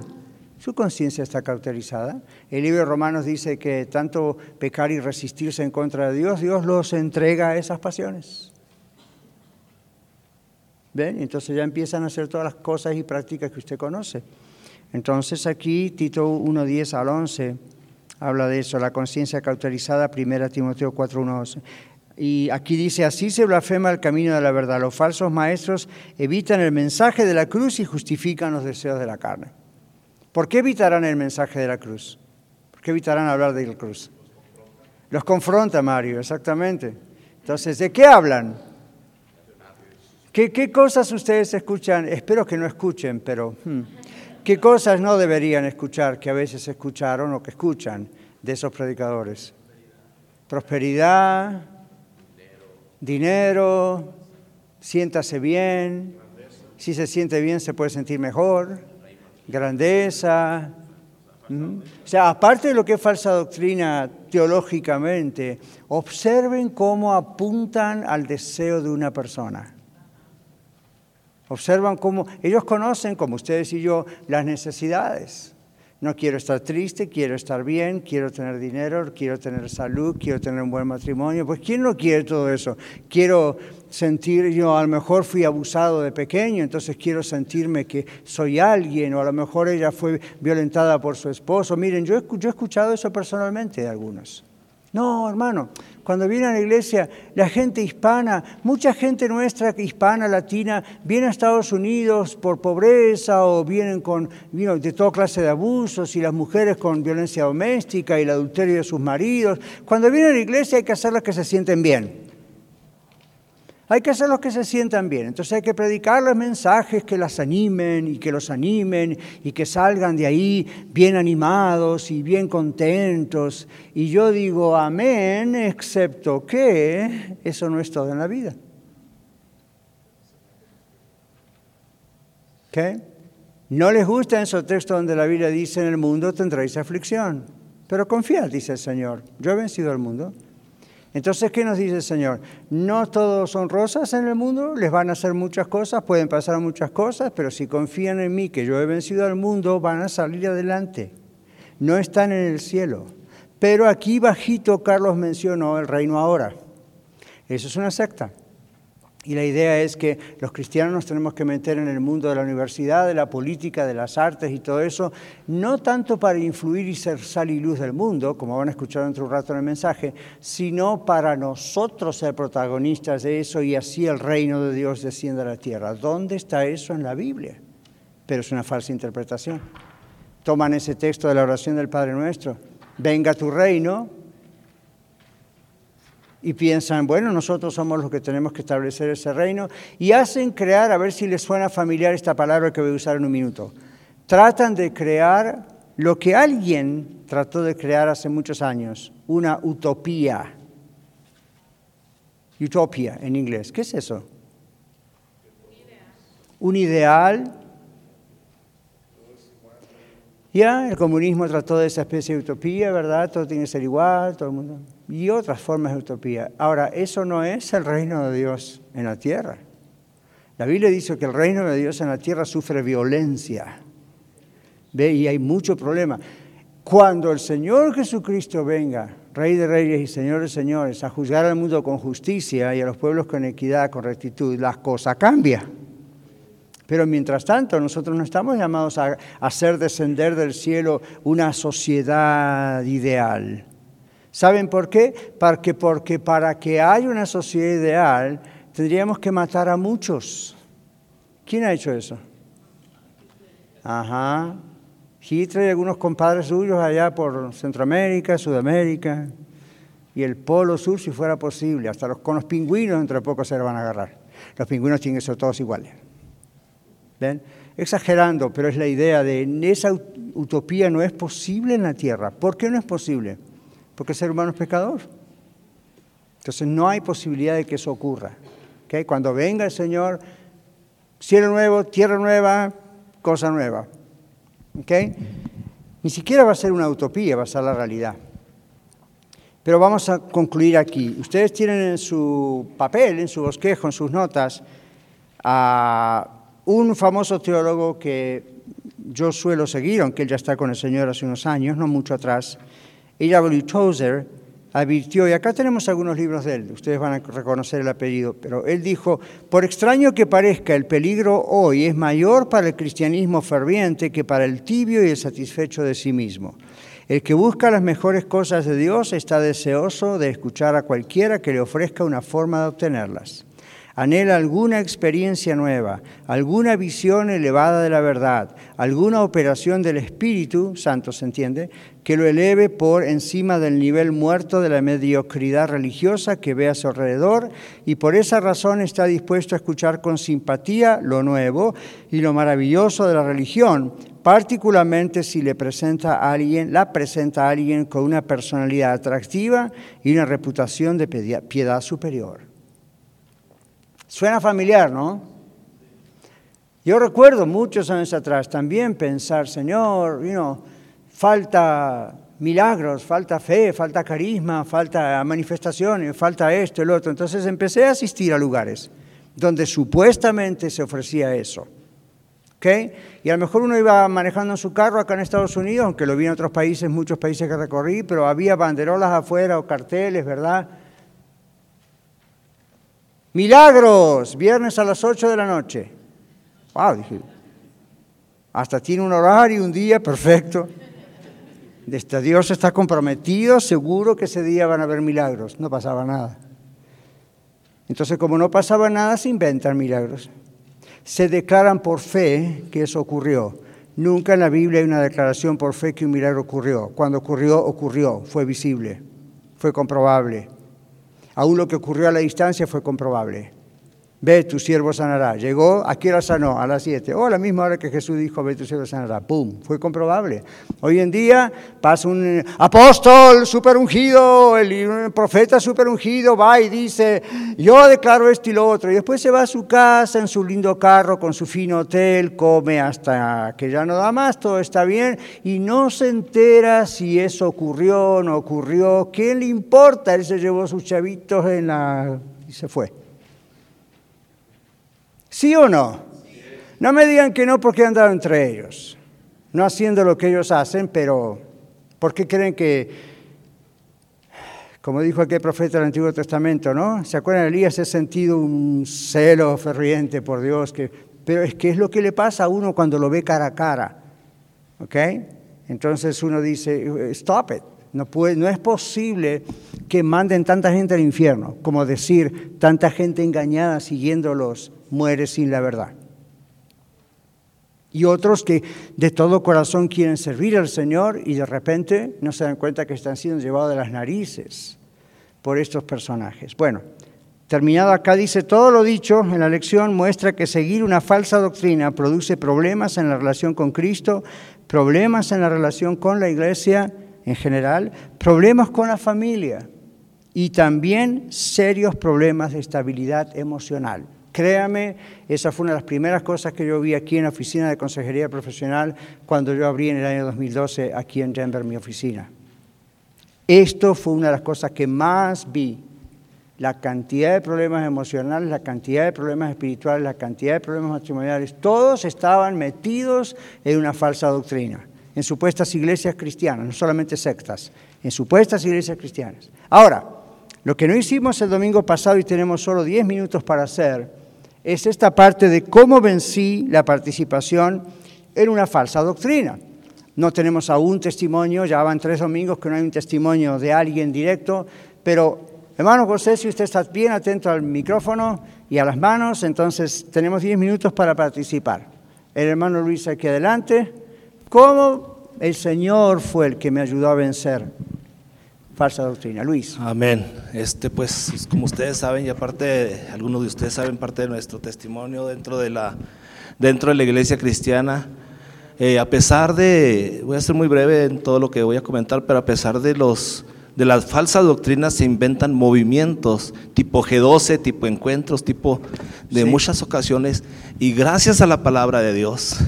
Su conciencia está cauterizada. El libro de Romanos dice que tanto pecar y resistirse en contra de Dios, Dios los entrega a esas pasiones. ¿Ven? Entonces ya empiezan a hacer todas las cosas y prácticas que usted conoce. Entonces aquí Tito 1.10 al 11 habla de eso, la conciencia cauterizada, 1 Timoteo 4.1. Y aquí dice, así se blasfema el camino de la verdad. Los falsos maestros evitan el mensaje de la cruz y justifican los deseos de la carne. ¿Por qué evitarán el mensaje de la cruz? ¿Por qué evitarán hablar de la cruz? Los confronta Mario, exactamente. Entonces, ¿de qué hablan? ¿Qué, cosas ustedes escuchan? Espero que no escuchen, pero hmm, ¿qué cosas no deberían escuchar que a veces escucharon o que escuchan de esos predicadores? Prosperidad, dinero, siéntase bien, si se siente bien se puede sentir mejor grandeza. O sea, aparte de lo que es falsa doctrina teológicamente, observen cómo apuntan al deseo de una persona. Observan cómo ellos conocen, como ustedes y yo, las necesidades. No quiero estar triste, quiero estar bien, quiero tener dinero, quiero tener salud, quiero tener un buen matrimonio. Pues ¿quién no quiere todo eso? Quiero sentir, yo a lo mejor fui abusado de pequeño, entonces quiero sentirme que soy alguien, o a lo mejor ella fue violentada por su esposo. Miren, yo, yo he escuchado eso personalmente de algunos. No, hermano, cuando viene a la iglesia, la gente hispana, mucha gente nuestra hispana, latina, viene a Estados Unidos por pobreza o vienen con de toda clase de abusos y las mujeres con violencia doméstica y el adulterio de sus maridos. Cuando vienen a la iglesia hay que hacerlas que se sienten bien. Hay que hacer los que se sientan bien. Entonces hay que predicarles mensajes que las animen y que los animen y que salgan de ahí bien animados y bien contentos. Y yo digo amén, excepto que eso no es todo en la vida. ¿Qué? No les gusta esos textos donde la Biblia dice en el mundo tendréis aflicción. Pero confiad, dice el Señor. Yo he vencido al mundo. Entonces, ¿qué nos dice el Señor? No todos son rosas en el mundo, les van a hacer muchas cosas, pueden pasar muchas cosas, pero si confían en mí, que yo he vencido al mundo, van a salir adelante. No están en el cielo. Pero aquí bajito Carlos mencionó el reino ahora. Eso es una secta. Y la idea es que los cristianos nos tenemos que meter en el mundo de la universidad, de la política, de las artes y todo eso, no tanto para influir y ser sal y luz del mundo, como van a escuchar dentro de un rato en el mensaje, sino para nosotros ser protagonistas de eso y así el reino de Dios descienda a la tierra. ¿Dónde está eso en la Biblia? Pero es una falsa interpretación. Toman ese texto de la oración del Padre Nuestro, venga tu reino, y piensan, bueno, nosotros somos los que tenemos que establecer ese reino, y hacen crear, a ver si les suena familiar esta palabra que voy a usar en un minuto, tratan de crear lo que alguien trató de crear hace muchos años, una utopía. Utopia en inglés, ¿qué es eso? Un ideal. Ya, el comunismo trató de esa especie de utopía, ¿verdad? Todo tiene que ser igual, todo el mundo y otras formas de utopía. Ahora, eso no es el reino de Dios en la tierra. La Biblia dice que el reino de Dios en la tierra sufre violencia. ¿Ve? Y hay mucho problema. Cuando el Señor Jesucristo venga, Rey de Reyes y Señor de Señores, a juzgar al mundo con justicia y a los pueblos con equidad, con rectitud, las cosas cambian. Pero mientras tanto, nosotros no estamos llamados a hacer descender del cielo una sociedad ideal. ¿Saben por qué? Porque, porque para que haya una sociedad ideal tendríamos que matar a muchos. ¿Quién ha hecho eso? Ajá. Hitler y algunos compadres suyos allá por Centroamérica, Sudamérica y el Polo Sur si fuera posible. Hasta los, con los pingüinos entre poco se van a agarrar. Los pingüinos tienen que ser todos iguales. Exagerando, pero es la idea de esa utopía no es posible en la Tierra. ¿Por qué no es posible? porque el ser humano es pecador. Entonces no hay posibilidad de que eso ocurra. ¿okay? Cuando venga el Señor, cielo nuevo, tierra nueva, cosa nueva. Ni siquiera va a ser una utopía, va a ser la realidad. Pero vamos a concluir aquí. Ustedes tienen en su papel, en su bosquejo, en sus notas, a un famoso teólogo que yo suelo seguir, aunque él ya está con el Señor hace unos años, no mucho atrás, A.W. Tozer advirtió, y acá tenemos algunos libros de él, ustedes van a reconocer el apellido, pero él dijo, por extraño que parezca, el peligro hoy es mayor para el cristianismo ferviente que para el tibio y el satisfecho de sí mismo. El que busca las mejores cosas de Dios está deseoso de escuchar a cualquiera que le ofrezca una forma de obtenerlas anhela alguna experiencia nueva, alguna visión elevada de la verdad, alguna operación del Espíritu Santo, ¿se entiende?, que lo eleve por encima del nivel muerto de la mediocridad religiosa que ve a su alrededor y por esa razón está dispuesto a escuchar con simpatía lo nuevo y lo maravilloso de la religión, particularmente si le presenta a alguien, la presenta a alguien con una personalidad atractiva y una reputación de piedad superior. Suena familiar, ¿no? Yo recuerdo muchos años atrás también pensar, Señor, falta milagros, falta fe, falta carisma, falta manifestaciones, falta esto, el otro. Entonces empecé a asistir a lugares donde supuestamente se ofrecía eso. ¿Okay? Y a lo mejor uno iba manejando su carro acá en Estados Unidos, aunque lo vi en otros países, muchos países que recorrí, pero había banderolas afuera o carteles, ¿verdad? Milagros, viernes a las 8 de la noche. Wow, dije, hasta tiene un horario, un día perfecto. Este Dios está comprometido, seguro que ese día van a haber milagros. No pasaba nada. Entonces, como no pasaba nada, se inventan milagros. Se declaran por fe que eso ocurrió. Nunca en la Biblia hay una declaración por fe que un milagro ocurrió. Cuando ocurrió, ocurrió, fue visible, fue comprobable. Aún lo que ocurrió a la distancia fue comprobable. Ve, tu siervo sanará. Llegó, ¿a qué hora sanó? A las siete. O a la misma hora que Jesús dijo, ve, tu siervo sanará. ¡Pum! Fue comprobable. Hoy en día pasa un apóstol super ungido, el profeta super ungido, va y dice, yo declaro esto y lo otro. Y después se va a su casa en su lindo carro, con su fino hotel, come hasta que ya no da más, todo está bien. Y no se entera si eso ocurrió o no ocurrió. ¿Qué le importa? Él se llevó sus chavitos en la... y se fue. ¿Sí o no? No me digan que no porque han dado entre ellos, no haciendo lo que ellos hacen, pero ¿por qué creen que, Como dijo aquel profeta del Antiguo Testamento, ¿no? ¿Se acuerdan? Elías ha sentido un celo ferviente por Dios, que, pero es que es lo que le pasa a uno cuando lo ve cara a cara. ¿Ok? Entonces uno dice, stop it. No, es posible que manden tanta gente al infierno, como decir, tanta gente engañada siguiéndolos muere sin la verdad. Y otros que de todo corazón quieren servir al Señor y de repente no se dan cuenta que están siendo llevados de las narices por estos personajes. Bueno, terminado acá dice, todo lo dicho en la lección muestra que seguir una falsa doctrina produce problemas en la relación con Cristo, problemas en la relación con la iglesia en general, problemas con la familia y también serios problemas de estabilidad emocional. Créame, esa fue una de las primeras cosas que yo vi aquí en la oficina de consejería profesional cuando yo abrí en el año 2012 aquí en Denver mi oficina. Esto fue una de las cosas que más vi. La cantidad de problemas emocionales, la cantidad de problemas espirituales, la cantidad de problemas matrimoniales, todos estaban metidos en una falsa doctrina, en supuestas iglesias cristianas, no solamente sectas, en supuestas iglesias cristianas. Ahora, lo que no hicimos el domingo pasado y tenemos solo 10 minutos para hacer, es esta parte de cómo vencí la participación en una falsa doctrina. No tenemos aún testimonio, ya van tres domingos que no hay un testimonio de alguien directo, pero hermano José, si usted está bien atento al micrófono y a las manos, entonces tenemos diez minutos para participar. El hermano Luis aquí adelante. ¿Cómo el Señor fue el que me ayudó a vencer falsa doctrina. Luis. Amén. Este, pues, como ustedes saben, y aparte, algunos de ustedes saben parte de nuestro testimonio dentro de la, dentro de la iglesia cristiana. Eh, a pesar de, voy a ser muy breve en todo lo que voy a comentar, pero a pesar de los de las falsas doctrinas se inventan movimientos tipo G12, tipo encuentros, tipo de muchas ocasiones, y gracias a la palabra de Dios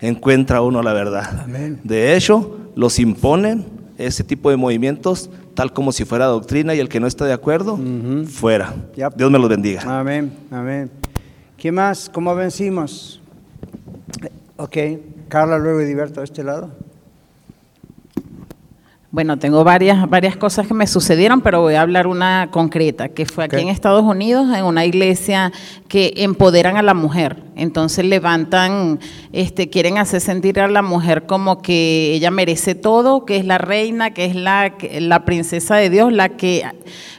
encuentra uno la verdad. Amén. De hecho, los imponen ese tipo de movimientos tal como si fuera doctrina y el que no está de acuerdo, fuera. Dios me los bendiga. Amén, amén. ¿Qué más? ¿Cómo vencimos? Ok, Carla, luego y Diverto, a este lado. Bueno, tengo varias, varias cosas que me sucedieron, pero voy a hablar una concreta, que fue aquí en Estados Unidos, en una iglesia que empoderan a la mujer. Entonces levantan, este, quieren hacer sentir a la mujer como que ella merece todo, que es la reina, que es la, la princesa de Dios, la que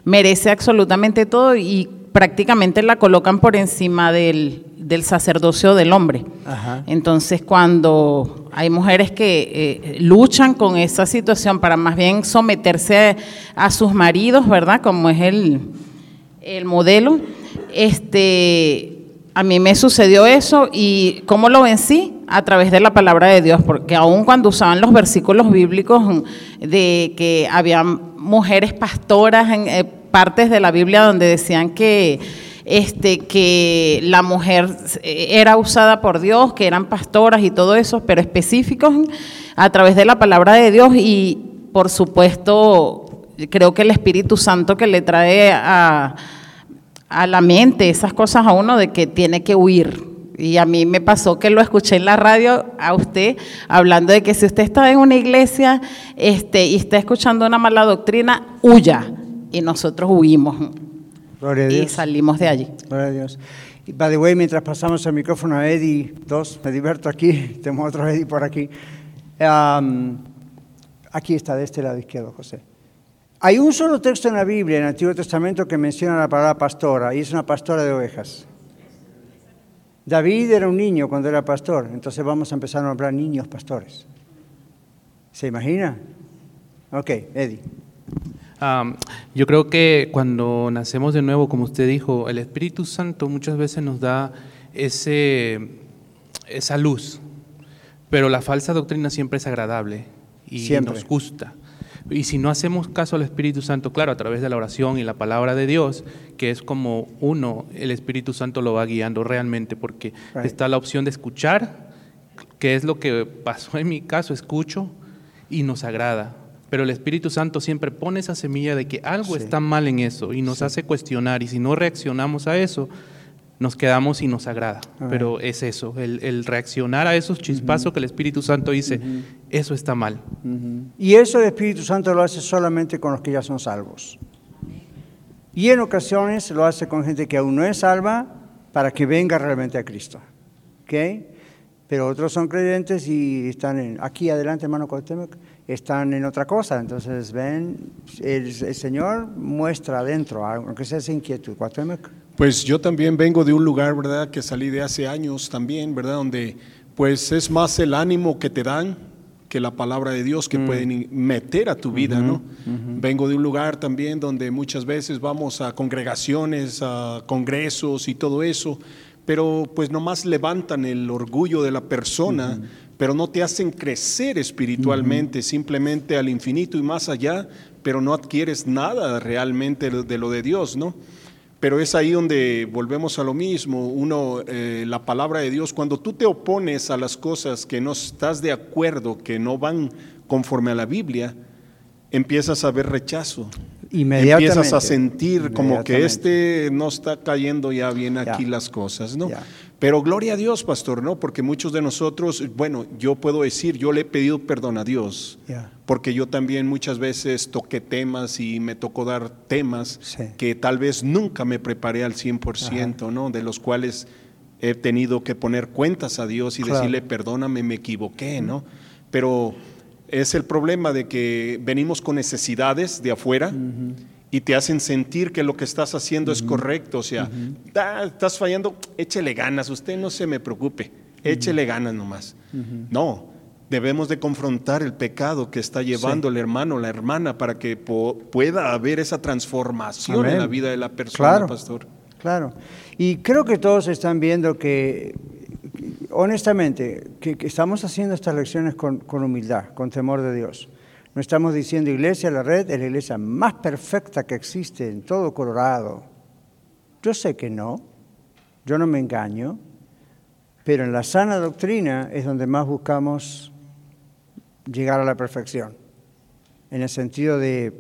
merece absolutamente todo y prácticamente la colocan por encima del, del sacerdocio del hombre. Entonces, cuando hay mujeres que eh, luchan con esa situación para más bien someterse a, sus maridos, ¿verdad? Como es el, el modelo, este, a mí me sucedió eso y ¿cómo lo vencí? A través de la palabra de Dios, porque aun cuando usaban los versículos bíblicos de que había mujeres pastoras en eh, partes de la Biblia donde decían que este, que la mujer era usada por Dios, que eran pastoras y todo eso, pero específicos a través de la palabra de Dios y por supuesto creo que el Espíritu Santo que le trae a, a la mente esas cosas a uno de que tiene que huir. Y a mí me pasó que lo escuché en la radio a usted hablando de que si usted está en una iglesia este, y está escuchando una mala doctrina, huya. Y nosotros huimos. Y salimos de allí. Gloria a Dios. Y by the way, mientras pasamos el micrófono a Eddie, dos, me divierto aquí, tenemos otro Eddie por aquí. aquí está, de este lado izquierdo, José. Hay un solo texto en la Biblia, en el Antiguo Testamento, que menciona la palabra pastora, y es una pastora de ovejas. David era un niño cuando era pastor, entonces vamos a empezar a nombrar niños pastores. ¿Se imagina? Ok, Eddie yo creo que cuando nacemos de nuevo, como usted dijo, el Espíritu Santo muchas veces nos da ese, esa luz, pero la falsa doctrina siempre es agradable y nos gusta. Y si no hacemos caso al Espíritu Santo, claro, a través de la oración y la palabra de Dios, que es como uno, el Espíritu Santo lo va guiando realmente, porque está la opción de escuchar, que es lo que pasó en mi caso, escucho y nos agrada. Pero el Espíritu Santo siempre pone esa semilla de que algo está mal en eso y nos hace cuestionar y si no reaccionamos a eso, nos quedamos y nos agrada. Pero es eso, el, reaccionar a esos chispazos que el Espíritu Santo dice, eso está mal. Y eso el Espíritu Santo lo hace solamente con los que ya son salvos. Y en ocasiones lo hace con gente que aún no es salva para que venga realmente a Cristo. ¿Ok? Pero otros son creyentes y están en, aquí adelante, hermano Cuauhtémoc, están en otra cosa. Entonces, ven, el, el Señor muestra adentro, aunque sea esa inquietud. Pues yo también vengo de un lugar, ¿verdad? Que salí de hace años también, ¿verdad? Donde pues es más el ánimo que te dan que la palabra de Dios que pueden meter a tu vida, ¿no? Vengo de un lugar también donde muchas veces vamos a congregaciones, a congresos y todo eso, pero pues nomás levantan el orgullo de la persona, pero no te hacen crecer espiritualmente, simplemente al infinito y más allá, pero no adquieres nada realmente de lo de Dios, ¿no? Pero es ahí donde volvemos a lo mismo. Uno, eh, la palabra de Dios, cuando tú te opones a las cosas que no estás de acuerdo, que no van conforme a la Biblia, empiezas a ver rechazo. Inmediatamente. Empiezas a sentir como que este no está cayendo ya bien aquí Ya. las cosas, ¿no? Ya. Pero gloria a Dios, pastor, ¿no? Porque muchos de nosotros, bueno, yo puedo decir, yo le he pedido perdón a Dios porque yo también muchas veces toqué temas y me tocó dar temas Sí. que tal vez nunca me preparé al 100%, ¿no? De los cuales he tenido que poner cuentas a Dios y Claro. decirle, perdóname, me equivoqué, ¿no? Pero es el problema de que venimos con necesidades de afuera y te hacen sentir que lo que estás haciendo es correcto, o sea, "Ah, estás fallando, échele ganas, usted no se me preocupe, échele ganas nomás. No, debemos de confrontar el pecado que está llevando el hermano, la hermana, para que pueda haber esa transformación Amén. en la vida de la persona, Claro. pastor. Claro. Y creo que todos están viendo que, honestamente, que, que estamos haciendo estas lecciones con, con humildad, con temor de Dios. No estamos diciendo iglesia, la red es la iglesia más perfecta que existe en todo Colorado. Yo sé que no, yo no me engaño, pero en la sana doctrina es donde más buscamos llegar a la perfección, en el sentido de,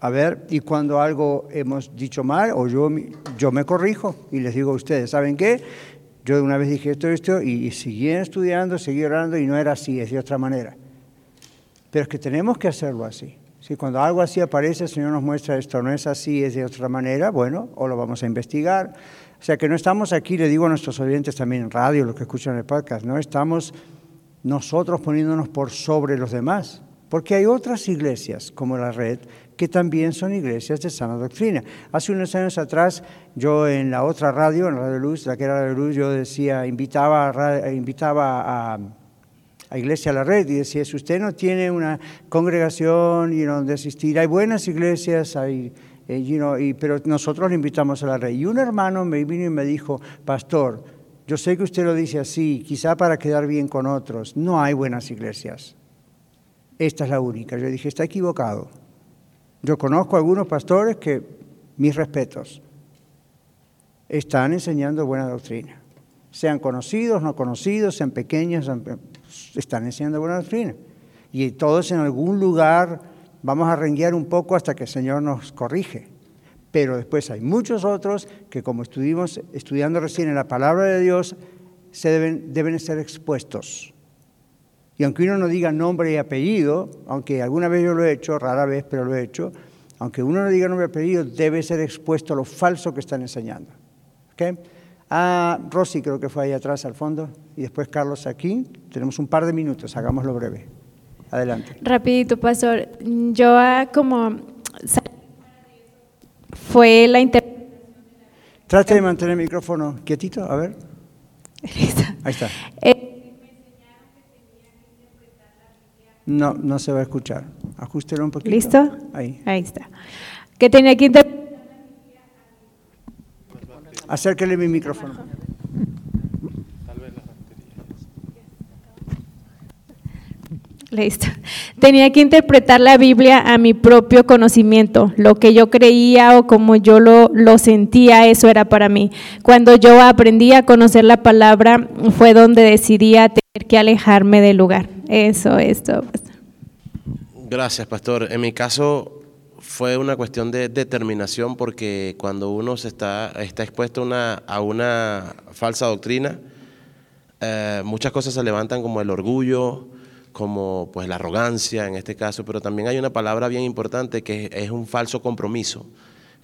a ver, y cuando algo hemos dicho mal, o yo, yo me corrijo y les digo a ustedes, ¿saben qué? Yo de una vez dije esto, esto, y, y seguí estudiando, seguí orando, y no era así, es de otra manera. Pero es que tenemos que hacerlo así. Si cuando algo así aparece, el Señor nos muestra esto no es así, es de otra manera, bueno, o lo vamos a investigar. O sea que no estamos aquí, le digo a nuestros oyentes también en radio, los que escuchan el podcast, no estamos nosotros poniéndonos por sobre los demás, porque hay otras iglesias como la red que también son iglesias de sana doctrina. Hace unos años atrás, yo en la otra radio, en Radio Luz, la que era Radio Luz, yo decía, invitaba invitaba a, a Iglesia La Red y decía, si usted no tiene una congregación y donde asistir, hay buenas iglesias, hay, eh, you know, y, pero nosotros le invitamos a La Red. Y un hermano me vino y me dijo, pastor, yo sé que usted lo dice así, quizá para quedar bien con otros, no hay buenas iglesias. Esta es la única. Yo dije, está equivocado. Yo conozco algunos pastores que, mis respetos, están enseñando buena doctrina. Sean conocidos, no conocidos, sean pequeños, sean- están enseñando buena doctrina. Y todos en algún lugar vamos a renguear un poco hasta que el Señor nos corrige. Pero después hay muchos otros que como estuvimos estudiando recién en la palabra de Dios, se deben, deben ser expuestos. Y aunque uno no diga nombre y apellido, aunque alguna vez yo lo he hecho, rara vez, pero lo he hecho, aunque uno no diga nombre y apellido, debe ser expuesto lo falso que están enseñando. ¿Ok? Ah, Rosy creo que fue ahí atrás al fondo, y después Carlos aquí. Tenemos un par de minutos, hagámoslo breve. Adelante. Rapidito, pastor. Yo ah, como fue la inter Trate de mantener el micrófono quietito, a ver. Ahí está. Eh, No, no se va a escuchar. Ajústelo un poquito. ¿Listo? Ahí. Ahí está. Que tenía que inter- Acérquele mi micrófono. Listo. Tenía que interpretar la Biblia a mi propio conocimiento. Lo que yo creía o como yo lo, lo sentía, eso era para mí. Cuando yo aprendí a conocer la palabra, fue donde decidí a tener que alejarme del lugar. Eso es todo. pastor. Gracias, pastor. En mi caso fue una cuestión de determinación porque cuando uno se está, está expuesto a una, a falsa doctrina, eh, muchas cosas se levantan como el orgullo, como pues la arrogancia en este caso, pero también hay una palabra bien importante que es, un falso compromiso.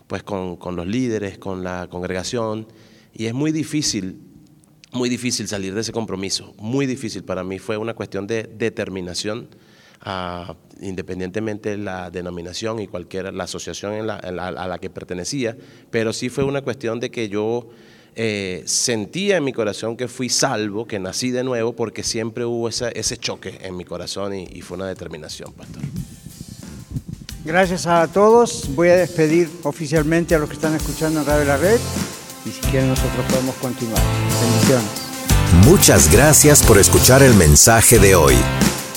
pues con, con los líderes, con la congregación, y es muy difícil, muy difícil salir de ese compromiso, muy difícil. Para mí fue una cuestión de determinación, ah, independientemente de la denominación y cualquier, la asociación en la- en la- a la que pertenecía, pero sí fue una cuestión de que yo eh, sentía en mi corazón que fui salvo, que nací de nuevo, porque siempre hubo esa- ese choque en mi corazón y, y fue una determinación, pastor. Gracias a todos. Voy a despedir oficialmente a los que están escuchando en Radio La Red y si quieren nosotros podemos continuar. Bendiciones. Muchas gracias por escuchar el mensaje de hoy.